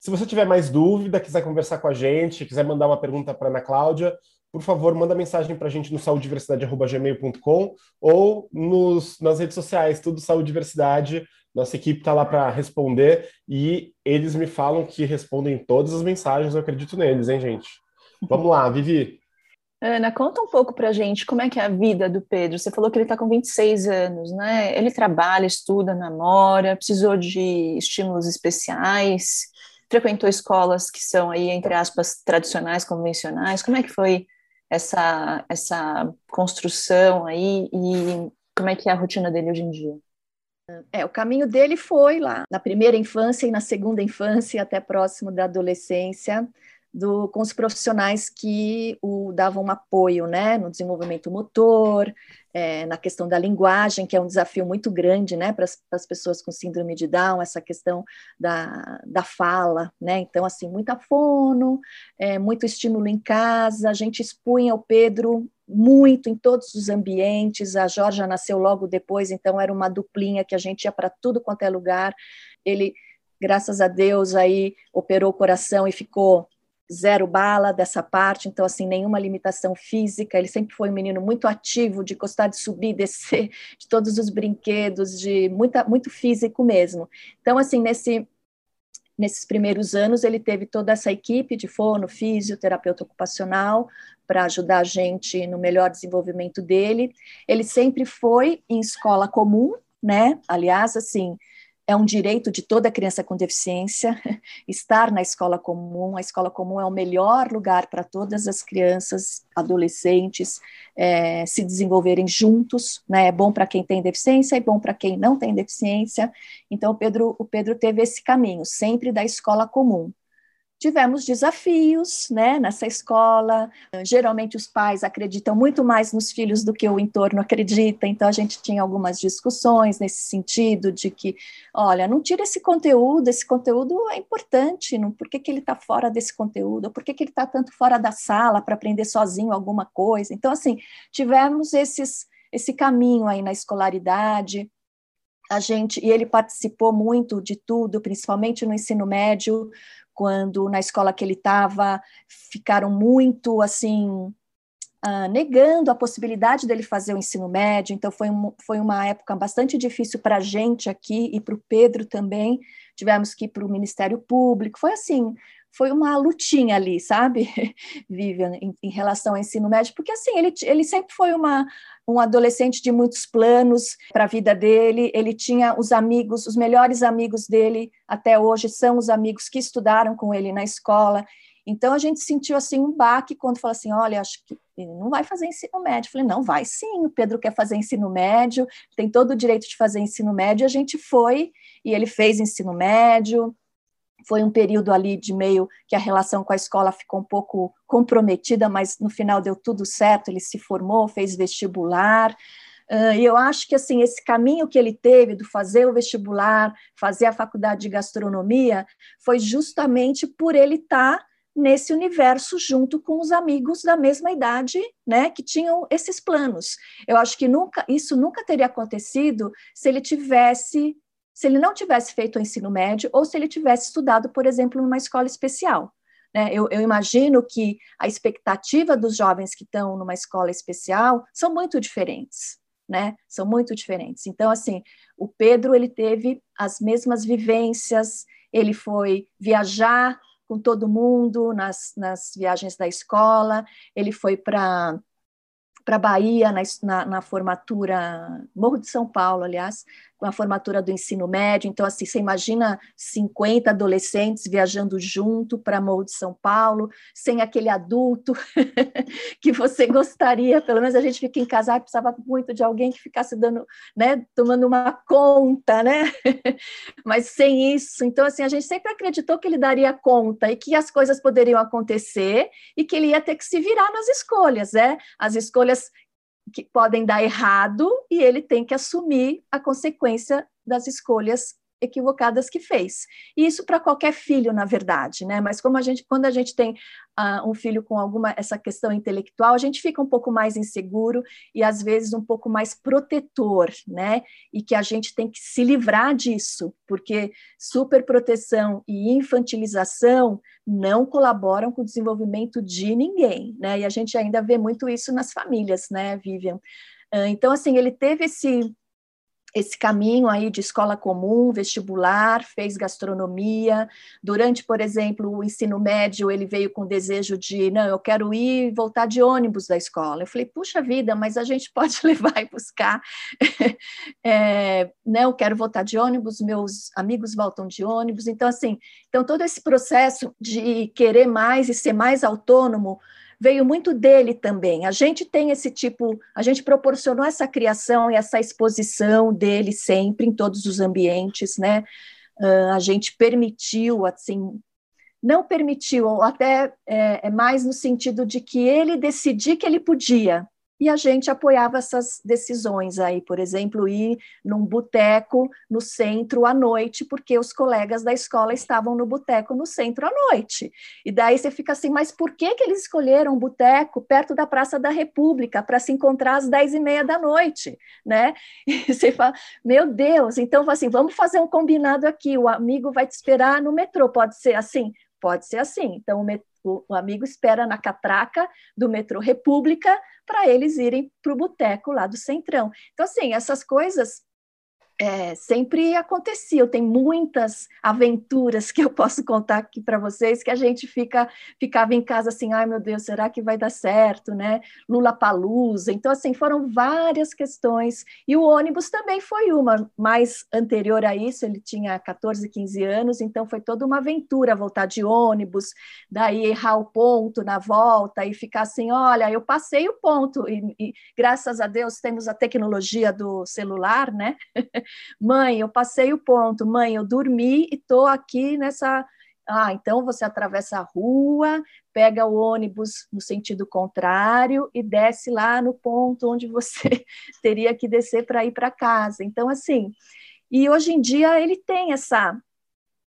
Se você tiver mais dúvida, quiser conversar com a gente, quiser mandar uma pergunta para a Ana Cláudia, por favor, manda mensagem para a gente no saudiversidade.gmail.com ou nos, nas redes sociais, tudo Saúde Diversidade. Nossa equipe está lá para responder e eles me falam que respondem todas as mensagens, eu acredito neles, hein, gente? Vamos lá, Vivi. Ana, conta um pouco para a gente como é que é a vida do Pedro. Você falou que ele está com 26 anos, né? Ele trabalha, estuda, namora, precisou de estímulos especiais frequentou escolas que são aí, entre aspas, tradicionais, convencionais? Como é que foi essa, essa construção aí e como é que é a rotina dele hoje em dia? É, o caminho dele foi lá, na primeira infância e na segunda infância, até próximo da adolescência, do, com os profissionais que o davam um apoio né, no desenvolvimento motor, é, na questão da linguagem, que é um desafio muito grande né, para as pessoas com síndrome de Down, essa questão da, da fala. Né? Então, assim, muita fono, é, muito estímulo em casa, a gente expunha o Pedro muito em todos os ambientes, a Jorge nasceu logo depois, então era uma duplinha que a gente ia para tudo quanto é lugar, ele, graças a Deus, aí operou o coração e ficou zero bala dessa parte, então, assim, nenhuma limitação física. Ele sempre foi um menino muito ativo, de gostar de subir, descer, de todos os brinquedos, de muita, muito físico mesmo. Então, assim, nesse, nesses primeiros anos, ele teve toda essa equipe de fono, fisioterapeuta ocupacional, para ajudar a gente no melhor desenvolvimento dele. Ele sempre foi em escola comum, né? Aliás, assim, é um direito de toda criança com deficiência estar na escola comum. A escola comum é o melhor lugar para todas as crianças, adolescentes é, se desenvolverem juntos. Né? É bom para quem tem deficiência, é bom para quem não tem deficiência. Então, o Pedro, o Pedro teve esse caminho, sempre da escola comum tivemos desafios né, nessa escola. Geralmente os pais acreditam muito mais nos filhos do que o entorno acredita, então a gente tinha algumas discussões nesse sentido de que, olha, não tira esse conteúdo, esse conteúdo é importante, não, por que, que ele está fora desse conteúdo, por que, que ele está tanto fora da sala para aprender sozinho alguma coisa. Então, assim, tivemos esses, esse caminho aí na escolaridade, a gente, e ele participou muito de tudo, principalmente no ensino médio, quando na escola que ele estava ficaram muito assim Uh, negando a possibilidade dele fazer o ensino médio, então foi, um, foi uma época bastante difícil para a gente aqui e para o Pedro também. Tivemos que ir para o Ministério Público, foi assim, foi uma lutinha ali, sabe, Vivian, em, em, relação ao ensino médio, porque assim, ele, ele sempre foi uma, um adolescente de muitos planos para a vida dele, ele tinha os amigos, os melhores amigos dele até hoje são os amigos que estudaram com ele na escola, então a gente sentiu assim um baque quando falou assim, olha, acho que ele não vai fazer ensino médio. Eu falei, não, vai sim, o Pedro quer fazer ensino médio, tem todo o direito de fazer ensino médio, e a gente foi, e ele fez ensino médio, foi um período ali de meio que a relação com a escola ficou um pouco comprometida, mas no final deu tudo certo, ele se formou, fez vestibular, Uh, e eu acho que assim esse caminho que ele teve do fazer o vestibular, fazer a faculdade de gastronomia, foi justamente por ele estar tá nesse universo junto com os amigos da mesma idade, né, que tinham esses planos. Eu acho que nunca isso nunca teria acontecido se ele tivesse se ele não tivesse feito o ensino médio ou se ele tivesse estudado, por exemplo, numa escola especial. Né? Eu, eu imagino que a expectativa dos jovens que estão numa escola especial são muito diferentes. Né? São muito diferentes. Então, assim, o Pedro ele teve as mesmas vivências, ele foi viajar com todo mundo nas, nas viagens da escola, ele foi para para Bahia na, na, na, formatura, Morro de São Paulo, aliás, com a formatura do ensino médio. Então, assim, você imagina 50 adolescentes viajando junto para Morro de São Paulo, sem aquele adulto que você gostaria, pelo menos a gente fica em casa, e precisava muito de alguém que ficasse dando, né, tomando uma conta, né? Mas sem isso. Então, assim, a gente sempre acreditou que ele daria conta e que as coisas poderiam acontecer e que ele ia ter que se virar nas escolhas, né? As escolhas que podem dar errado e ele tem que assumir a consequência das escolhas equivocadas que fez. E isso para qualquer filho, na verdade, né? Mas como a gente, quando a gente tem uh, um filho com alguma essa questão intelectual, a gente fica um pouco mais inseguro e às vezes um pouco mais protetor, né? E que a gente tem que se livrar disso, porque superproteção e infantilização não colaboram com o desenvolvimento de ninguém, né? E a gente ainda vê muito isso nas famílias, né, Vivian? Uh, então, assim, ele teve esse esse caminho aí de escola comum, vestibular, fez gastronomia. Durante, por exemplo, o ensino médio, ele veio com desejo de, não, eu quero ir voltar de ônibus da escola. Eu falei, puxa vida, mas a gente pode levar e buscar. é, né, eu quero voltar de ônibus, meus amigos voltam de ônibus. Então, assim, então todo esse processo de querer mais e ser mais autônomo veio muito dele também. A gente tem esse tipo, a gente proporcionou essa criação e essa exposição dele sempre em todos os ambientes, né? Uh, a gente permitiu, assim, não permitiu, ou até é, é mais no sentido de que ele decidir que ele podia, e a gente apoiava essas decisões aí, por exemplo, ir num boteco no centro à noite, porque os colegas da escola estavam no boteco no centro à noite. E daí você fica assim, mas por que, que eles escolheram um boteco perto da Praça da República para se encontrar às dez e meia da noite, né? E você fala, meu Deus, então assim, vamos fazer um combinado aqui, o amigo vai te esperar no metrô, pode ser assim? Pode ser assim. Então, o, o, amigo espera na catraca do metrô República para eles irem para o boteco lá do Centrão. Então, assim, essas coisas é, sempre aconteciam. Tem muitas aventuras que eu posso contar aqui para vocês que a gente fica ficava em casa assim, ai meu Deus, será que vai dar certo, né? Lula Palusa. Então assim foram várias questões e o ônibus também foi uma mais anterior a isso. Ele tinha 14, 15 anos, então foi toda uma aventura voltar de ônibus, daí errar o ponto na volta e ficar assim, olha, eu passei o ponto e, e graças a Deus temos a tecnologia do celular, né? Mãe, eu passei o ponto. Mãe, eu dormi e estou aqui nessa. Ah, então você atravessa a rua, pega o ônibus no sentido contrário e desce lá no ponto onde você teria que descer para ir para casa. Então, assim, e hoje em dia ele tem essa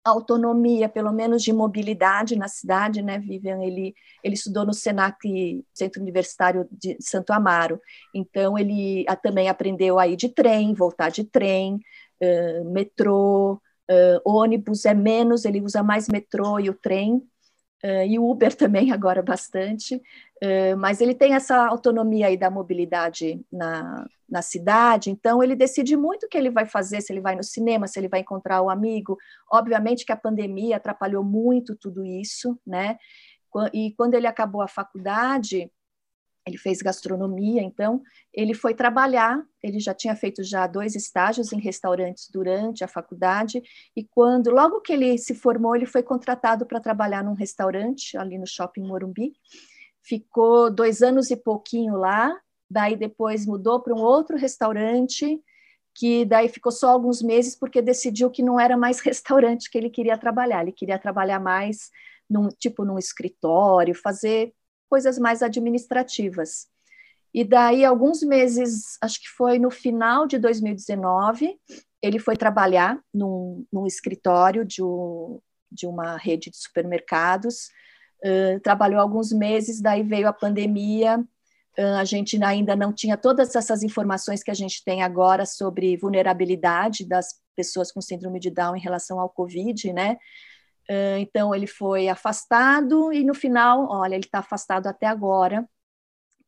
autonomia, pelo menos de mobilidade na cidade, né, Vivian? Ele, ele estudou no SENAC, Centro Universitário de Santo Amaro, então ele também aprendeu a ir de trem, voltar de trem, uh, metrô, Uh, ônibus é menos, ele usa mais metrô e o trem, uh, e o Uber também agora bastante, uh, mas ele tem essa autonomia aí da mobilidade na, na cidade, então ele decide muito o que ele vai fazer, se ele vai no cinema, se ele vai encontrar o amigo. Obviamente que a pandemia atrapalhou muito tudo isso, né? E quando ele acabou a faculdade, ele fez gastronomia, então ele foi trabalhar, ele já tinha feito já dois estágios em restaurantes durante a faculdade, e quando, logo que ele se formou, ele foi contratado para trabalhar num restaurante ali no Shopping Morumbi, ficou dois anos e pouquinho lá, daí depois mudou para um outro restaurante, que daí ficou só alguns meses, porque decidiu que não era mais restaurante que ele queria trabalhar, ele queria trabalhar mais num tipo num escritório, fazer coisas mais administrativas. E daí, alguns meses, acho que foi no final de 2019, ele foi trabalhar num, num escritório de, um, de uma rede de supermercados. Uh, trabalhou alguns meses, daí veio a pandemia. A gente ainda não tinha todas essas informações que a gente tem agora sobre vulnerabilidade das pessoas com síndrome de Down em relação ao Covid, né? Então, ele foi afastado e no final, olha, ele está afastado até agora,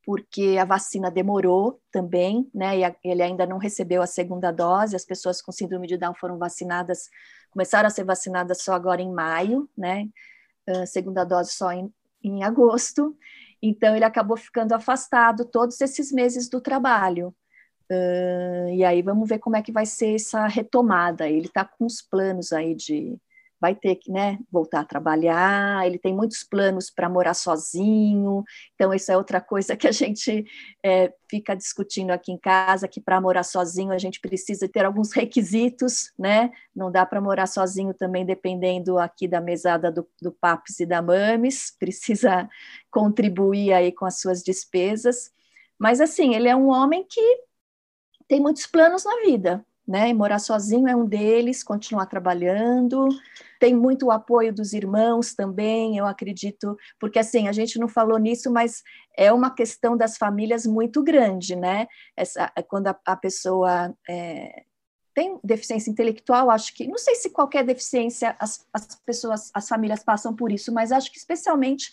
porque a vacina demorou também, né? E a, ele ainda não recebeu a segunda dose. As pessoas com síndrome de Down foram vacinadas, começaram a ser vacinadas só agora em maio, né? Uh, segunda dose só em, em agosto. Então, ele acabou ficando afastado todos esses meses do trabalho. Uh, e aí, vamos ver como é que vai ser essa retomada. Ele está com os planos aí de vai ter que né, voltar a trabalhar, ele tem muitos planos para morar sozinho, então isso é outra coisa que a gente é, fica discutindo aqui em casa, que para morar sozinho a gente precisa ter alguns requisitos, né? Não dá para morar sozinho também dependendo aqui da mesada do, do Papes e da Mames, precisa contribuir aí com as suas despesas, mas assim, ele é um homem que tem muitos planos na vida, né? E morar sozinho é um deles, continuar trabalhando, tem muito o apoio dos irmãos também, eu acredito, porque assim, a gente não falou nisso, mas é uma questão das famílias muito grande, né? Essa, quando a, a pessoa é, tem deficiência intelectual, acho que, não sei se qualquer deficiência as, as pessoas, as famílias passam por isso, mas acho que especialmente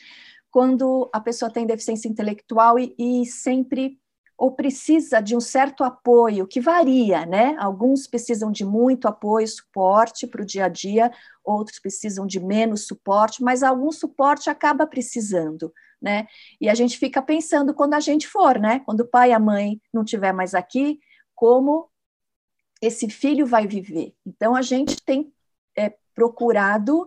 quando a pessoa tem deficiência intelectual e, e sempre ou precisa de um certo apoio, que varia, né? Alguns precisam de muito apoio, suporte para o dia a dia, outros precisam de menos suporte, mas algum suporte acaba precisando, né? E a gente fica pensando quando a gente for, né? Quando o pai e a mãe não estiver mais aqui, como esse filho vai viver. Então a gente tem é, procurado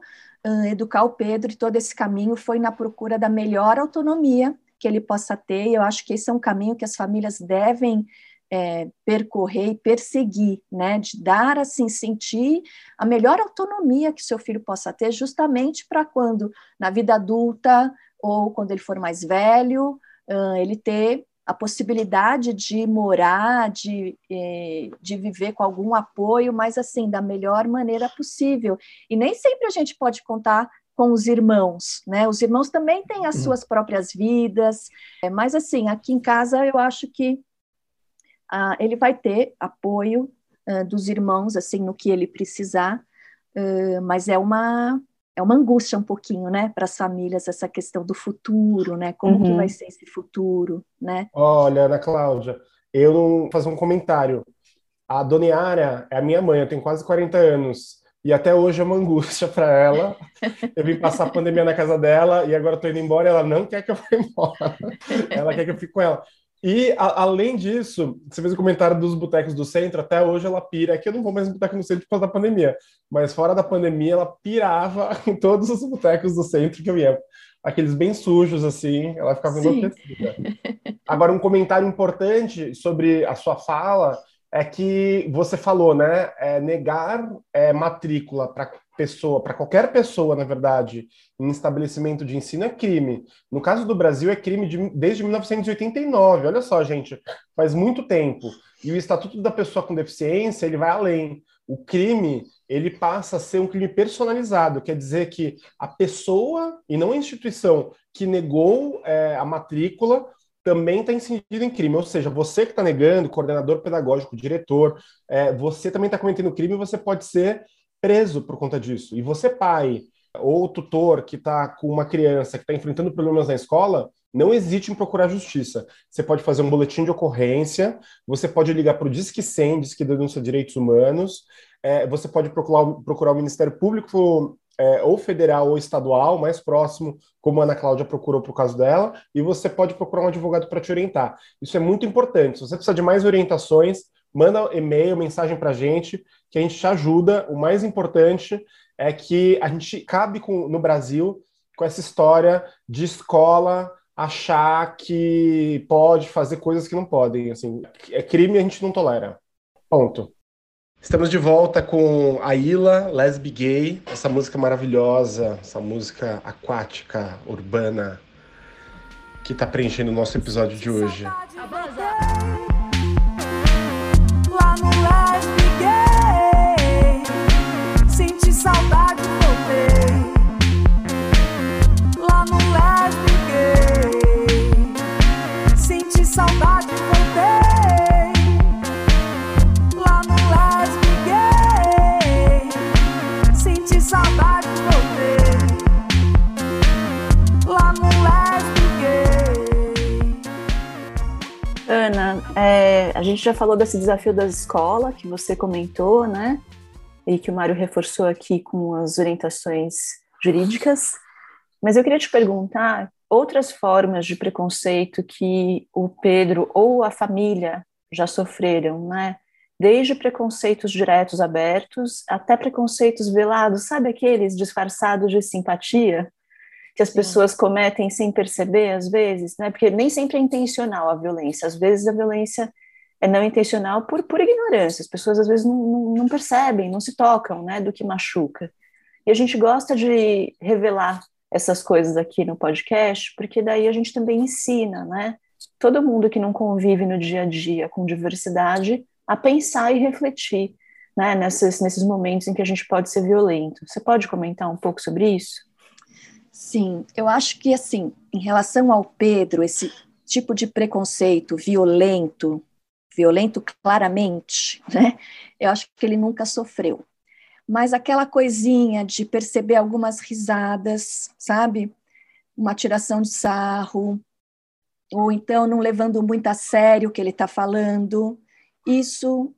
uh, educar o Pedro e todo esse caminho foi na procura da melhor autonomia que ele possa ter. E eu acho que esse é um caminho que as famílias devem é, percorrer e perseguir, né, de dar assim sentir a melhor autonomia que seu filho possa ter, justamente para quando na vida adulta ou quando ele for mais velho, ele ter a possibilidade de morar, de, eh, de viver com algum apoio, mas assim, da melhor maneira possível. E nem sempre a gente pode contar com os irmãos, né? Os irmãos também têm as uhum. suas próprias vidas, é, mas assim, aqui em casa eu acho que uh, ele vai ter apoio uh, dos irmãos, assim, no que ele precisar, uh, mas é uma é uma angústia um pouquinho, né, para as famílias essa questão do futuro, né? Como uhum. que vai ser esse futuro, né? Olha, Ana Cláudia, eu vou fazer um comentário. A Dona Yara é a minha mãe, eu tenho quase 40 anos. E até hoje é uma angústia para ela. Eu vim passar a pandemia na casa dela e agora estou indo embora e ela não quer que eu vá embora. Ela quer que eu fique com ela. E, a, além disso, você fez o comentário dos botecos do centro, até hoje ela pira. Aqui eu não vou mais no boteco no centro por causa da pandemia, mas fora da pandemia ela pirava em todos os botecos do centro que eu ia. Aqueles bem sujos, assim, ela ficava enlouquecida. Agora, um comentário importante sobre a sua fala é que você falou, né? É negar é, matrícula para pessoa, para qualquer pessoa, na verdade, em estabelecimento de ensino é crime. No caso do Brasil, é crime de, desde 1989. Olha só, gente, faz muito tempo. E o Estatuto da Pessoa com Deficiência ele vai além. O crime ele passa a ser um crime personalizado, quer dizer que a pessoa e não a instituição que negou é, a matrícula também está incidido em crime. Ou seja, você que está negando, coordenador pedagógico, diretor, é, você também está cometendo crime e você pode ser preso por conta disso. E você, pai ou tutor que está com uma criança que está enfrentando problemas na escola, não hesite em procurar justiça. Você pode fazer um boletim de ocorrência, você pode ligar para o Disque 100, Disque Denúncia Direitos Humanos, é, você pode procurar, procurar o Ministério Público é, ou federal ou estadual, mais próximo, como a Ana Cláudia procurou o caso dela, e você pode procurar um advogado para te orientar. Isso é muito importante. Se você precisa de mais orientações, manda e-mail, mensagem para a gente, que a gente te ajuda. O mais importante é que a gente cabe com, no Brasil com essa história de escola achar que pode fazer coisas que não podem. Assim, é crime a gente não tolera. Ponto. Estamos de volta com a Ila, Lesbi Gay, essa música maravilhosa, essa música aquática, urbana, que está preenchendo o nosso episódio de hoje. Lá no Lesbi Gay, senti saudade. Lá no Lesbi Gay, senti saudade, Ana, é, a gente já falou desse desafio da escola que você comentou, né? E que o Mário reforçou aqui com as orientações jurídicas. Mas eu queria te perguntar outras formas de preconceito que o Pedro ou a família já sofreram, né? Desde preconceitos diretos abertos até preconceitos velados, sabe aqueles disfarçados de simpatia? que as pessoas cometem sem perceber, às vezes, né? Porque nem sempre é intencional a violência. Às vezes a violência é não intencional por, por ignorância. As pessoas às vezes não, não, não percebem, não se tocam, né? Do que machuca. E a gente gosta de revelar essas coisas aqui no podcast, porque daí a gente também ensina, né? Todo mundo que não convive no dia a dia com diversidade a pensar e refletir, né? Nesses, nesses momentos em que a gente pode ser violento. Você pode comentar um pouco sobre isso? Sim, eu acho que assim, em relação ao Pedro, esse tipo de preconceito violento, violento claramente, né? Eu acho que ele nunca sofreu. Mas aquela coisinha de perceber algumas risadas, sabe? Uma tiração de sarro, ou então não levando muito a sério o que ele está falando, isso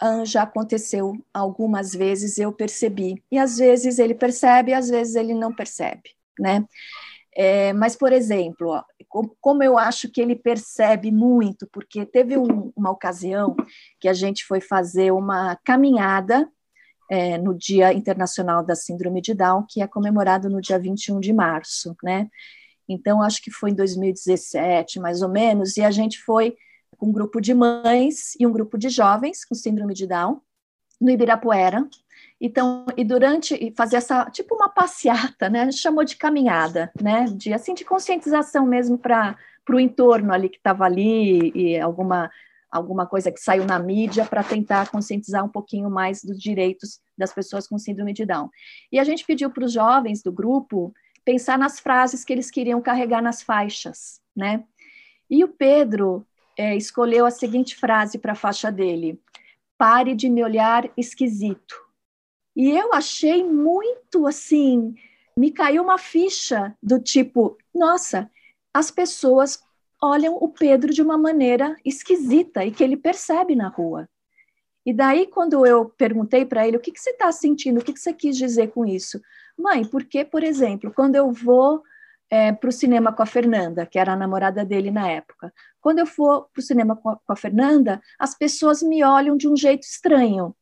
ah, já aconteceu algumas vezes, eu percebi. E às vezes ele percebe, às vezes ele não percebe né? É, mas, por exemplo, ó, como eu acho que ele percebe muito, porque teve um, uma ocasião que a gente foi fazer uma caminhada é, no Dia Internacional da Síndrome de Down, que é comemorado no dia 21 de março, né? Então, acho que foi em 2017, mais ou menos, e a gente foi um grupo de mães e um grupo de jovens com síndrome de Down, no Ibirapuera, então, e durante fazer essa tipo uma passeata, né? Chamou de caminhada, né? De assim de conscientização mesmo para o entorno ali que estava ali e alguma alguma coisa que saiu na mídia para tentar conscientizar um pouquinho mais dos direitos das pessoas com síndrome de Down. E a gente pediu para os jovens do grupo pensar nas frases que eles queriam carregar nas faixas, né? E o Pedro é, escolheu a seguinte frase para a faixa dele: pare de me olhar esquisito. E eu achei muito assim, me caiu uma ficha do tipo, nossa, as pessoas olham o Pedro de uma maneira esquisita e que ele percebe na rua. E daí, quando eu perguntei para ele o que, que você está sentindo, o que, que você quis dizer com isso? Mãe, porque, por exemplo, quando eu vou é, para o cinema com a Fernanda, que era a namorada dele na época, quando eu for para o cinema com a, com a Fernanda, as pessoas me olham de um jeito estranho.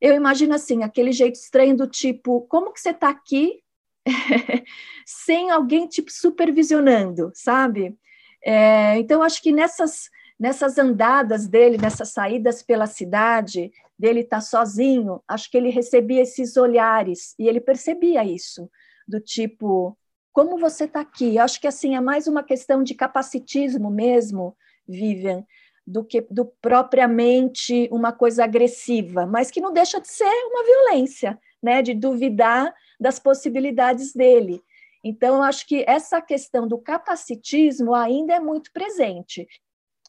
Eu imagino assim, aquele jeito estranho do tipo, como que você está aqui? Sem alguém tipo supervisionando, sabe? É, então acho que nessas nessas andadas dele, nessas saídas pela cidade, dele estar tá sozinho, acho que ele recebia esses olhares e ele percebia isso do tipo, como você está aqui? Acho que assim é mais uma questão de capacitismo mesmo, Vivian, do que do propriamente uma coisa agressiva, mas que não deixa de ser uma violência, né? De duvidar das possibilidades dele. Então, eu acho que essa questão do capacitismo ainda é muito presente.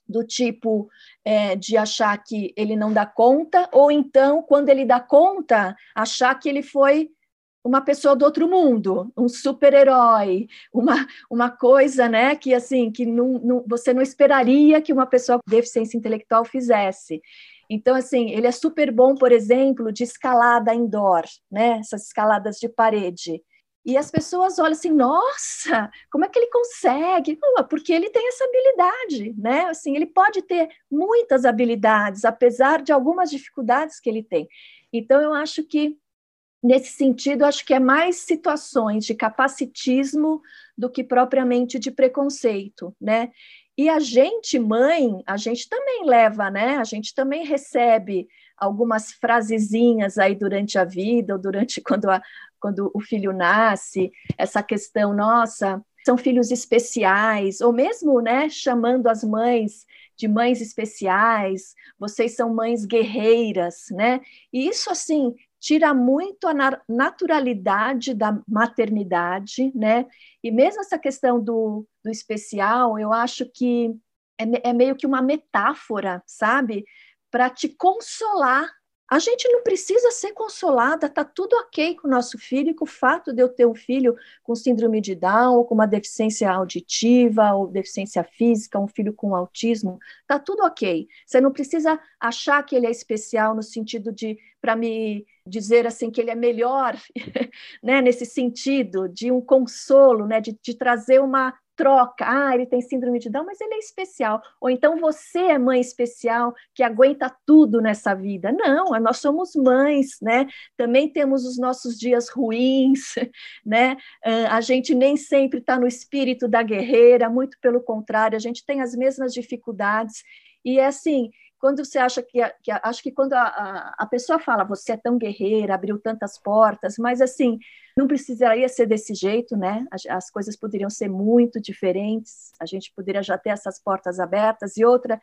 do tipo é, de achar que ele não dá conta, ou então, quando ele dá conta, achar que ele foi uma pessoa do outro mundo, um super-herói, uma, uma coisa, né, que assim, que não, não, você não esperaria que uma pessoa com deficiência intelectual fizesse. Então, assim, ele é super bom, por exemplo, de escalada indoor, né, essas escaladas de parede. E as pessoas olham assim, nossa, como é que ele consegue? Porque ele tem essa habilidade, né? Assim, ele pode ter muitas habilidades, apesar de algumas dificuldades que ele tem. Então, eu acho que nesse sentido, acho que é mais situações de capacitismo do que propriamente de preconceito, né? E a gente, mãe, a gente também leva, né? A gente também recebe algumas frasezinhas aí durante a vida, ou durante quando, a, quando o filho nasce, essa questão, nossa, são filhos especiais, ou mesmo, né, chamando as mães de mães especiais, vocês são mães guerreiras, né? E isso, assim, tira muito a naturalidade da maternidade, né? E mesmo essa questão do, do especial, eu acho que é, é meio que uma metáfora, sabe? Para te consolar a gente não precisa ser consolada, tá tudo ok com o nosso filho, com o fato de eu ter um filho com síndrome de Down, ou com uma deficiência auditiva, ou deficiência física, um filho com autismo, tá tudo ok. Você não precisa achar que ele é especial no sentido de, para me dizer assim, que ele é melhor, né, nesse sentido, de um consolo, né, de, de trazer uma troca. Ah, ele tem síndrome de Down, mas ele é especial. Ou então você é mãe especial que aguenta tudo nessa vida. Não, nós somos mães, né? Também temos os nossos dias ruins, né? Ah, a gente nem sempre está no espírito da guerreira, muito pelo contrário, a gente tem as mesmas dificuldades. E é assim, quando você acha que, que acho que quando a, a, pessoa fala você é tão guerreira, abriu tantas portas, mas assim não precisaria ser desse jeito, né? As, as, coisas poderiam ser muito diferentes. A gente poderia já ter essas portas abertas e outra.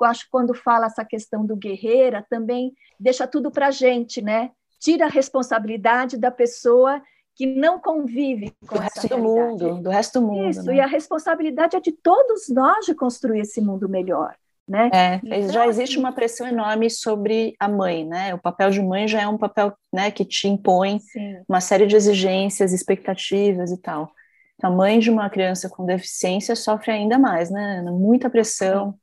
Eu acho que quando fala essa questão do guerreira também deixa tudo para a gente, né? Tira a responsabilidade da pessoa que não convive com do resto do mundo, do resto do mundo. Isso, né? e a responsabilidade é de todos nós de construir esse mundo melhor né? É, então, já existe assim uma pressão enorme sobre a mãe, né? O papel de mãe já é um papel, né, que te impõe sim. uma série de exigências, expectativas e tal. Então, a mãe de uma criança com deficiência sofre ainda mais, né? Muita pressão.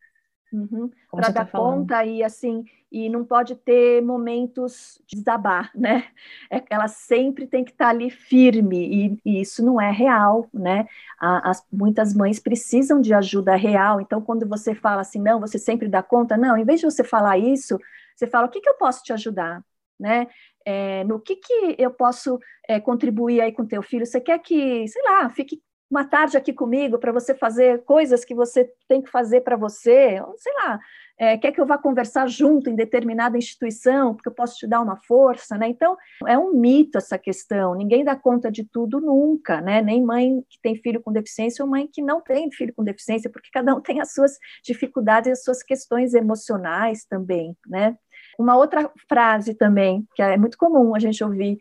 Uhum. Para dar tá conta e assim, e não pode ter momentos de desabar, né? É, ela sempre tem que estar tá ali firme, e, e, isso não é real, né? As, muitas mães precisam de ajuda real, então quando você fala assim, não, você sempre dá conta, não, em vez de você falar isso, você fala, o que, que eu posso te ajudar, né? É, no que, que eu posso é, contribuir aí com teu filho? Você quer que, sei lá, fique uma tarde aqui comigo para você fazer coisas que você tem que fazer para você, sei lá, é, quer que eu vá conversar junto em determinada instituição, porque eu posso te dar uma força, né? Então, é um mito essa questão, ninguém dá conta de tudo nunca, né? Nem mãe que tem filho com deficiência ou mãe que não tem filho com deficiência, porque cada um tem as suas dificuldades as suas questões emocionais também, né? Uma outra frase também, que é muito comum a gente ouvir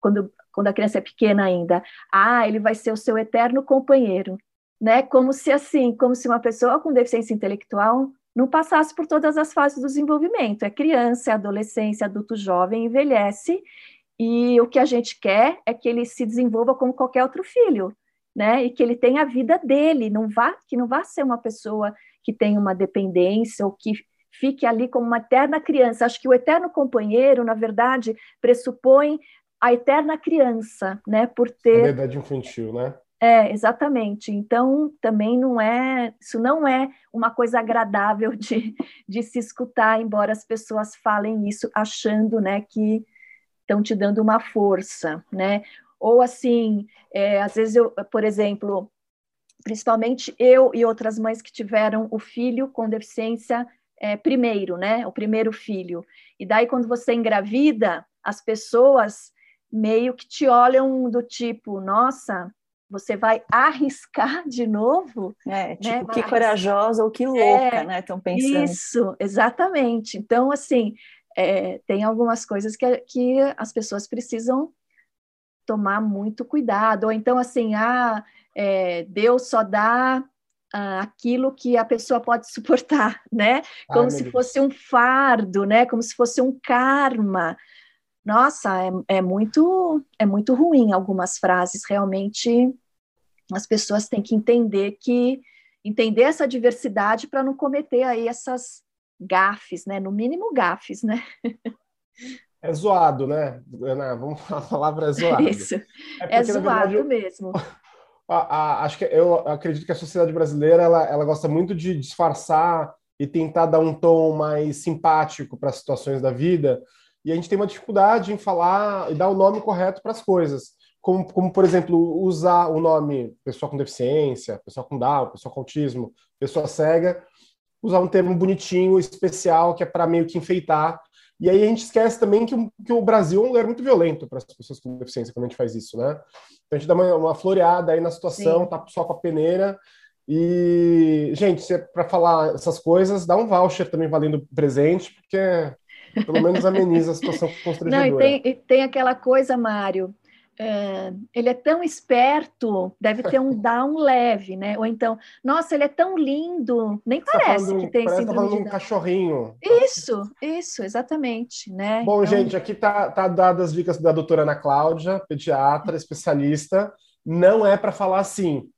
quando, quando a criança é pequena ainda, ah, ele vai ser o seu eterno companheiro, né? Como se assim, como se uma pessoa com deficiência intelectual não passasse por todas as fases do desenvolvimento. É criança, é adolescência, adulto jovem, envelhece, e o que a gente quer é que ele se desenvolva como qualquer outro filho, né? E que ele tenha a vida dele, não vá, que não vá ser uma pessoa que tem uma dependência ou que fique ali como uma eterna criança. Acho que o eterno companheiro, na verdade, pressupõe a eterna criança, né? Por ter a idade infantil, né? É, exatamente. Então, também não é, isso não é uma coisa agradável de, de se escutar, embora as pessoas falem isso achando, né, que estão te dando uma força, né? Ou assim, é, às vezes eu, por exemplo, principalmente eu e outras mães que tiveram o filho com deficiência é, primeiro, né? O primeiro filho. E daí, quando você engravida, as pessoas meio que te olham do tipo, nossa, você vai arriscar de novo. É, né? tipo, né? que corajosa ou que louca, é, né? Estão pensando. Isso, exatamente. Então, assim, é, tem algumas coisas que, que as pessoas precisam tomar muito cuidado. Ou então, assim, ah, é, Deus só dá uh, aquilo que a pessoa pode suportar, né? Como Ai, se fosse um fardo, né? Como se fosse um karma. Nossa, é, é muito é muito ruim algumas frases. Realmente, as pessoas têm que entender que entender essa diversidade para não cometer aí essas gafes, né? No mínimo gafes, né? É zoado, né, Ana? Vamos falar a palavra é zoado. Isso, é, é zoado verdade, mesmo. A, a, acho que eu acredito que a sociedade brasileira ela, ela gosta muito de disfarçar e tentar dar um tom mais simpático para as situações da vida, e a gente tem uma dificuldade em falar e dar o nome correto para as coisas. Como, como, por exemplo, usar o nome pessoa com deficiência, pessoa com Down, pessoa com autismo, pessoa cega, usar um termo bonitinho, especial, que é para meio que enfeitar e aí a gente esquece também que, que o Brasil é um lugar muito violento para as pessoas com deficiência quando a gente faz isso, né? Então a gente dá uma, uma floreada aí na situação, Sim. tá só com a peneira. E, gente, se é para falar essas coisas, dá um voucher também valendo presente, porque pelo menos ameniza a situação constrangedora. Não, e tem, e tem aquela coisa, Mário, é, ele é tão esperto, deve ter um down leve, né? Ou então, nossa, ele é tão lindo, nem Você tá parece tá que tem parece síndrome tá de um cachorrinho. Isso, isso, exatamente, né? Bom, então... gente, aqui tá, tá dadas as dicas da doutora Ana Cláudia, pediatra, especialista. Não é para falar assim,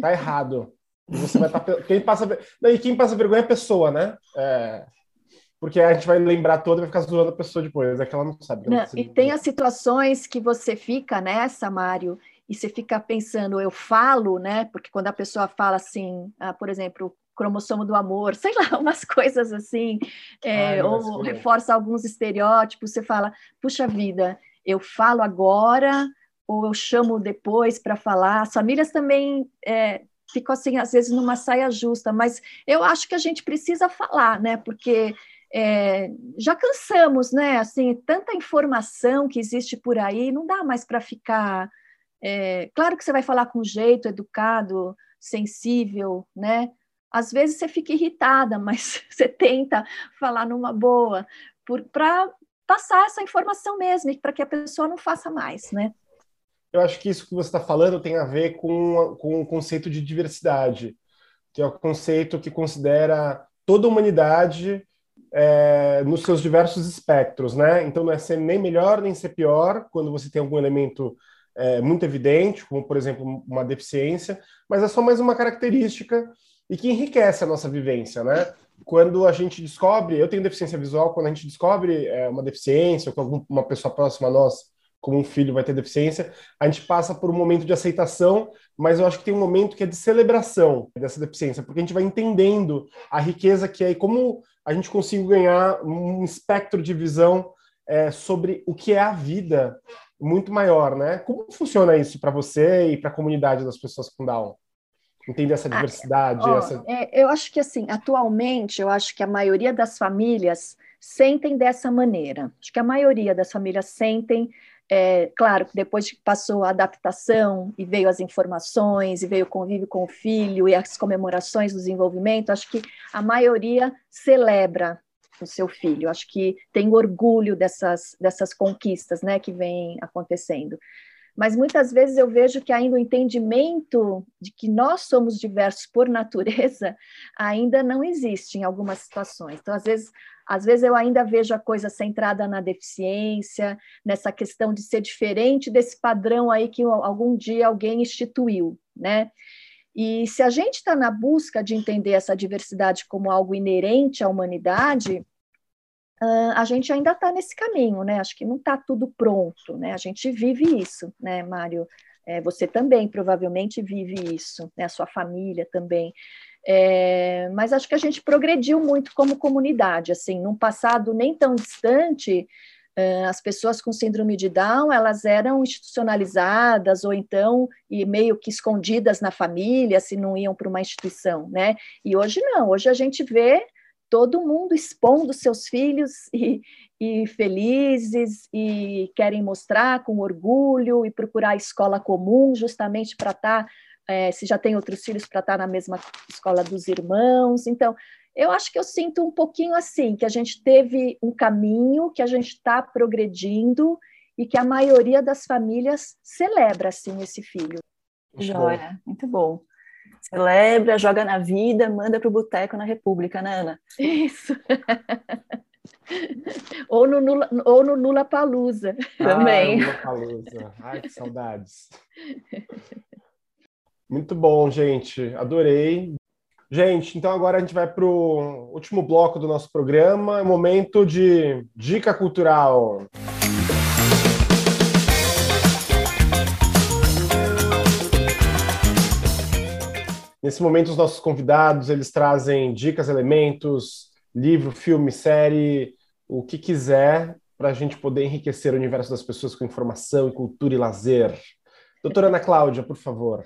tá errado. Você vai estar tá... quem passa e quem passa vergonha é a pessoa, né? É porque a gente vai lembrar toda e vai ficar zoando a pessoa depois, é que ela não sabe. Não, e tem as situações que você fica nessa, Mário, e você fica pensando, eu falo, né? Porque quando a pessoa fala assim, ah, por exemplo, cromossomo do amor, sei lá, umas coisas assim, é, Ai, ou reforça alguns estereótipos, você fala, puxa vida, eu falo agora ou eu chamo depois para falar. As famílias também é, ficam assim, às vezes, numa saia justa, mas eu acho que a gente precisa falar, né? Porque é, já cansamos, né? Assim, tanta informação que existe por aí, não dá mais para ficar. É, claro que você vai falar com jeito, educado, sensível, né? Às vezes você fica irritada, mas você tenta falar numa boa, para passar essa informação mesmo, para que a pessoa não faça mais, né? Eu acho que isso que você está falando tem a ver com, com o conceito de diversidade, que é o conceito que considera toda a humanidade é, nos seus diversos espectros, né? Então não é ser nem melhor nem ser pior quando você tem algum elemento é, muito evidente, como por exemplo uma deficiência, mas é só mais uma característica e que enriquece a nossa vivência, né? Quando a gente descobre, eu tenho deficiência visual, quando a gente descobre é, uma deficiência ou que alguma pessoa próxima a nós como um filho vai ter deficiência, a gente passa por um momento de aceitação, mas eu acho que tem um momento que é de celebração dessa deficiência, porque a gente vai entendendo a riqueza que é e como a gente consegue ganhar um espectro de visão é, sobre o que é a vida muito maior, né? Como funciona isso para você e para a comunidade das pessoas com Down? Entender essa ah, diversidade? Ah, essa... É, eu acho que, assim, atualmente, eu acho que a maioria das famílias sentem dessa maneira. Acho que a maioria das famílias sentem é, claro depois que passou a adaptação e veio as informações, e veio o convívio com o filho e as comemorações do desenvolvimento, acho que a maioria celebra o seu filho, acho que tem orgulho dessas, dessas conquistas né, que vêm acontecendo. Mas muitas vezes eu vejo que ainda o entendimento de que nós somos diversos por natureza ainda não existe em algumas situações. Então, às vezes, às vezes eu ainda vejo a coisa centrada na deficiência, nessa questão de ser diferente desse padrão aí que algum dia alguém instituiu, né? E se a gente está na busca de entender essa diversidade como algo inerente à humanidade, a gente ainda está nesse caminho, né? Acho que não está tudo pronto, né? A gente vive isso, né, Mário? É, você também provavelmente vive isso, né? A sua família também. É, mas acho que a gente progrediu muito como comunidade, assim, num passado nem tão distante, as pessoas com síndrome de Down, elas eram institucionalizadas ou então e meio que escondidas na família, se não iam para uma instituição, né? E hoje não, hoje a gente vê todo mundo expondo seus filhos e, e felizes e querem mostrar com orgulho e procurar a escola comum justamente para estar tá é, se já tem outros filhos para estar tá na mesma escola dos irmãos. Então, eu acho que eu sinto um pouquinho assim, que a gente teve um caminho, que a gente está progredindo e que a maioria das famílias celebra assim esse filho. Joia, muito bom. Celebra, joga na vida, manda para o boteco na República, né, Ana? Isso. ou no Nula, ou no Nula Palusa também. Ah, Nula Palusa. Ai, que saudades. Muito bom, gente. Adorei. Gente, então agora a gente vai para o último bloco do nosso programa, é momento de dica cultural. Nesse momento, os nossos convidados eles trazem dicas, elementos, livro, filme, série, o que quiser para a gente poder enriquecer o universo das pessoas com informação, cultura e lazer. Doutora Ana Cláudia, por favor.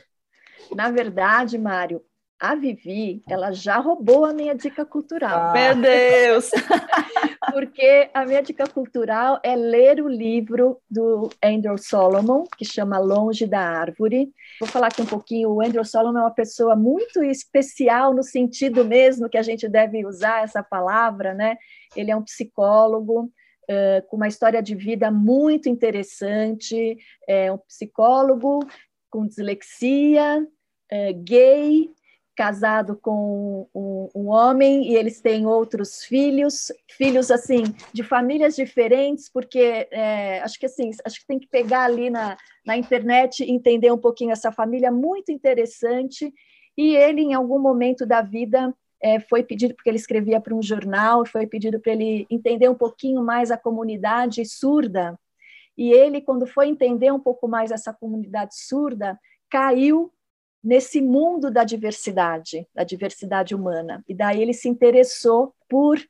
Na verdade, Mário, a Vivi, ela já roubou a minha dica cultural. Ah. Meu Deus! Porque a minha dica cultural é ler o livro do Andrew Solomon, que chama Longe da Árvore. Vou falar aqui um pouquinho. O Andrew Solomon é uma pessoa muito especial no sentido mesmo que a gente deve usar essa palavra, né? Ele é um psicólogo. Uh, com uma história de vida muito interessante, é um psicólogo com dislexia, uh, gay, casado com um, um, homem e eles têm outros filhos, filhos assim de famílias diferentes, porque é, acho que assim acho que tem que pegar ali na, na internet e entender um pouquinho essa família muito interessante. E ele em algum momento da vida é, foi pedido porque ele escrevia para um jornal, foi pedido para ele entender um pouquinho mais a comunidade surda. E ele, quando foi entender um pouco mais essa comunidade surda, caiu nesse mundo da diversidade, da diversidade humana. E daí ele se interessou por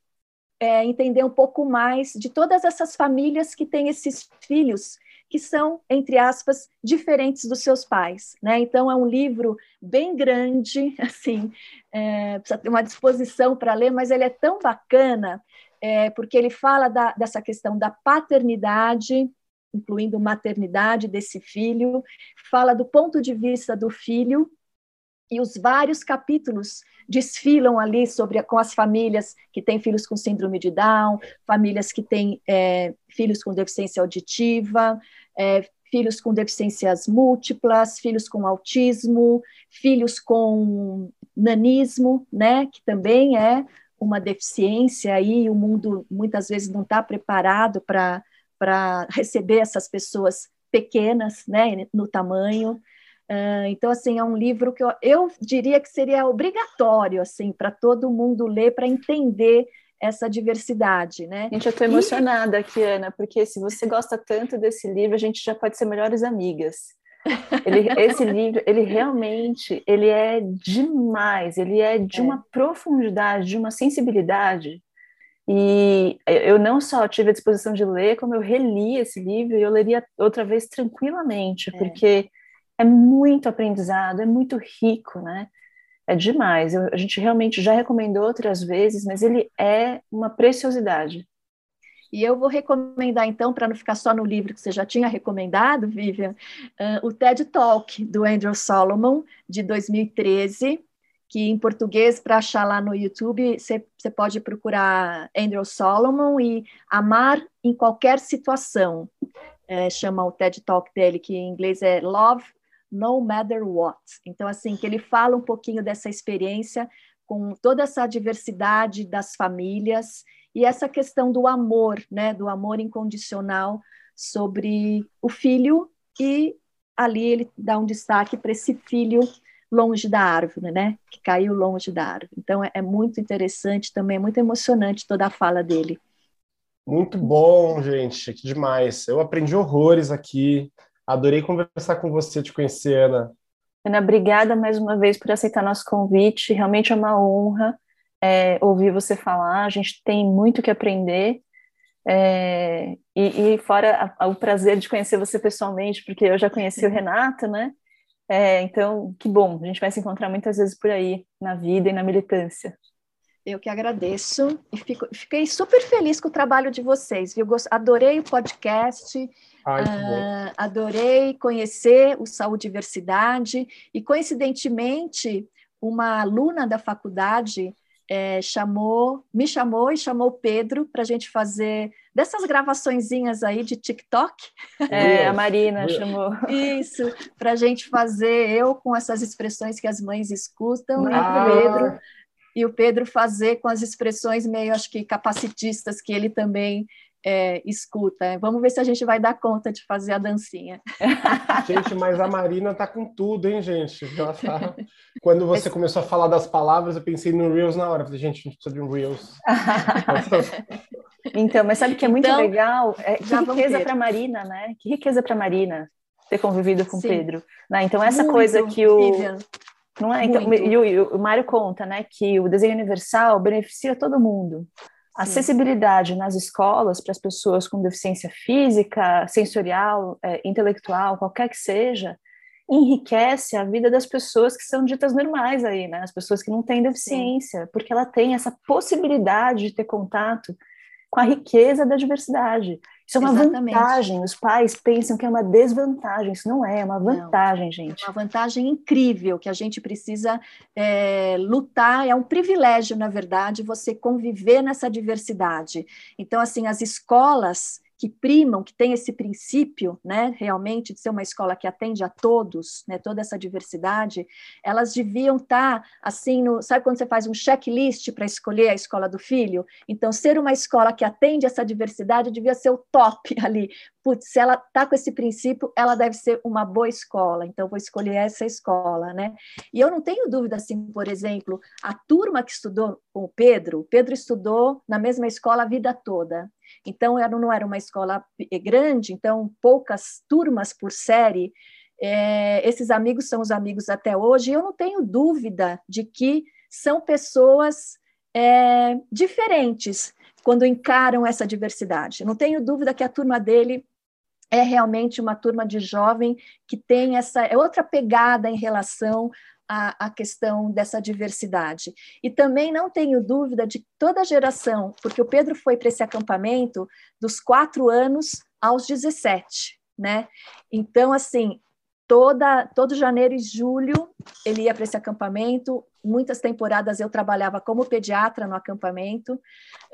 é, entender um pouco mais de todas essas famílias que têm esses filhos que são, entre aspas, diferentes dos seus pais. Né? Então, é um livro bem grande, assim, é, precisa ter uma disposição para ler, mas ele é tão bacana, é, porque ele fala da, dessa questão da paternidade, incluindo maternidade desse filho, fala do ponto de vista do filho, e os vários capítulos desfilam ali sobre com as famílias que têm filhos com síndrome de Down, famílias que têm é, filhos com deficiência auditiva, é, filhos com deficiências múltiplas, filhos com autismo, filhos com nanismo, né, que também é uma deficiência aí, o mundo muitas vezes não está preparado para para receber essas pessoas pequenas, né, no tamanho. Uh, então, assim, é um livro que eu, eu diria que seria obrigatório, assim, para todo mundo ler, para entender essa diversidade, né? Gente, eu estou emocionada aqui, Ana, porque se você gosta tanto desse livro, a gente já pode ser melhores amigas. Ele, esse livro, ele realmente, ele é demais, ele é de é. uma profundidade, de uma sensibilidade e eu não só tive a disposição de ler, como eu reli esse livro e eu leria outra vez tranquilamente, é. porque é muito aprendizado, é muito rico, né? É demais. Eu, a gente realmente já recomendou outras vezes, mas ele é uma preciosidade. E eu vou recomendar, então, para não ficar só no livro que você já tinha recomendado, Vivian, uh, o TED Talk do Andrew Solomon, de 2013, que em português, para achar lá no YouTube, você pode procurar Andrew Solomon e Amar em Qualquer Situação. É, chama o TED Talk dele, que em inglês é Love No Matter What. Então, assim, que ele fala um pouquinho dessa experiência com toda essa diversidade das famílias e essa questão do amor, né, do amor incondicional sobre o filho e ali ele dá um destaque para esse filho longe da árvore, né? Que caiu longe da árvore. Então é, é muito interessante também, é muito emocionante toda a fala dele. Muito bom, gente, que demais. Eu aprendi horrores aqui. Adorei conversar com você, te conhecer, Ana. Ana, obrigada mais uma vez por aceitar nosso convite. Realmente é uma honra é, ouvir você falar. A gente tem muito que aprender. É, e, e, fora a, a, o prazer de conhecer você pessoalmente, porque eu já conheci o Renato, né? É, então, que bom, a gente vai se encontrar muitas vezes por aí, na vida e na militância. Eu que agradeço e fico, fiquei super feliz com o trabalho de vocês, viu? Adorei o podcast, Ai, uh, adorei conhecer o Saúde e Diversidade e, coincidentemente, uma aluna da faculdade é, chamou, me chamou e chamou o Pedro para a gente fazer dessas gravaçõezinhas aí de TikTok. É, a Marina chamou. Isso, para a gente fazer eu com essas expressões que as mães escutam Ah. e o Pedro e o Pedro fazer com as expressões meio acho que capacitistas que ele também é, escuta. Vamos ver se a gente vai dar conta de fazer a dancinha. Gente, mas a Marina tá com tudo, hein, gente? Ela tá... Quando você começou a falar das palavras, eu pensei no Reels na hora. Falei, gente, a gente precisa de um Reels. Então, mas sabe o que é muito Então, legal? É, que riqueza para Marina, né? Que riqueza para Marina ter convivido com o Sim. Pedro. Né? Então, essa Muito, coisa que o. Vivian. Não é? Então, Muito. e o, e o Mário conta, né, que o desenho universal beneficia todo mundo. Sim. Acessibilidade nas escolas para as pessoas com deficiência física, sensorial, eh, intelectual, qualquer que seja, enriquece a vida das pessoas que são ditas normais aí, né? As pessoas que não têm deficiência, porque ela tem essa possibilidade de ter contato com a riqueza da diversidade. Isso é uma Exatamente. vantagem. Os pais pensam que é uma desvantagem. Isso não é, é uma Não. vantagem, gente. uma vantagem incrível que a gente precisa é, lutar. É um privilégio, na verdade, você conviver nessa diversidade. Então, assim, as escolas que primam, que têm esse princípio, né, realmente de ser uma escola que atende a todos, né, toda essa diversidade, elas deviam estar assim, no, sabe quando você faz um checklist para escolher a escola do filho? Então, ser uma escola que atende essa diversidade devia ser o top ali. Putz, se ela está com esse princípio, ela deve ser uma boa escola. Então, vou escolher essa escola, né? E eu não tenho dúvida, assim, por exemplo, a turma que estudou com o Pedro, o Pedro estudou na mesma escola a vida toda. Então, não era uma escola eh, grande, então, poucas turmas por série. É, esses amigos são os amigos até hoje. Eu não tenho dúvida de que são pessoas é, diferentes quando encaram essa diversidade. Eu não tenho dúvida que a turma dele é realmente uma turma de jovem que tem essa é outra pegada em relação à, à questão dessa diversidade. E também não tenho dúvida de que toda a geração, porque o Pedro foi para esse acampamento dos quatro anos aos 17, né? Então, assim, toda, todo janeiro e julho ele ia para esse acampamento. Muitas temporadas eu trabalhava como pediatra no acampamento.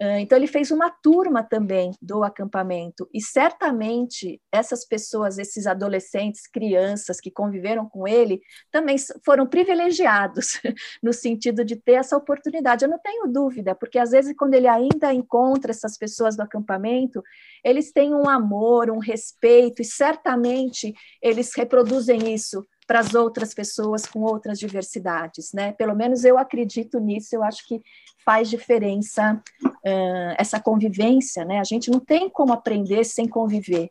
Uh, Então, ele fez uma turma também do acampamento. E certamente essas pessoas, esses adolescentes, crianças que conviveram com ele, também foram privilegiados no sentido de ter essa oportunidade. Eu não tenho dúvida, porque às vezes, quando ele ainda encontra essas pessoas do acampamento, eles têm um amor, um respeito, e certamente eles reproduzem isso para as outras pessoas com outras diversidades, né? Pelo menos eu acredito nisso, eu acho que faz diferença uh, essa convivência, né? A gente não tem como aprender sem conviver.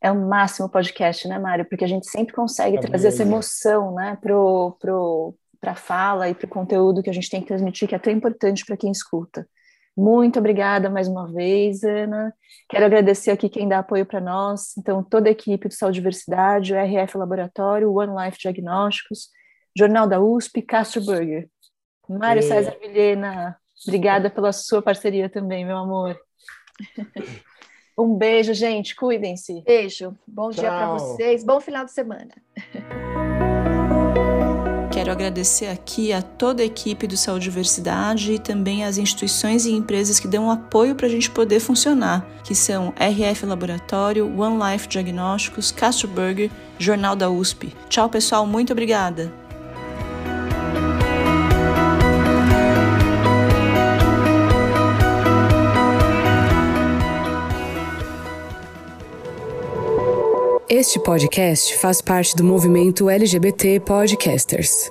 É o máximo podcast, né, Mário? Porque a gente sempre consegue É trazer essa emoção, né, pro, pro, para a fala e para o conteúdo que a gente tem que transmitir, que é tão importante para quem escuta. Muito obrigada mais uma vez, Ana. Quero agradecer aqui quem dá apoio para nós. Então, toda a equipe do Saúde e Diversidade, o RF Laboratório, o One Life Diagnósticos, Jornal da USP, Castro Burger. Mário E- César Vilhena, obrigada pela sua parceria também, meu amor. Um beijo, gente. Cuidem-se. Beijo, bom dia para Tchau. vocês, bom final de semana. Agradecer aqui a toda a equipe do Saúde e Diversidade e também as instituições e empresas que dão apoio para a gente poder funcionar, que são RF Laboratório, One Life Diagnósticos, Castro Burger, Jornal da USP. Tchau, pessoal, muito obrigada! Este podcast faz parte do movimento LGBT Podcasters.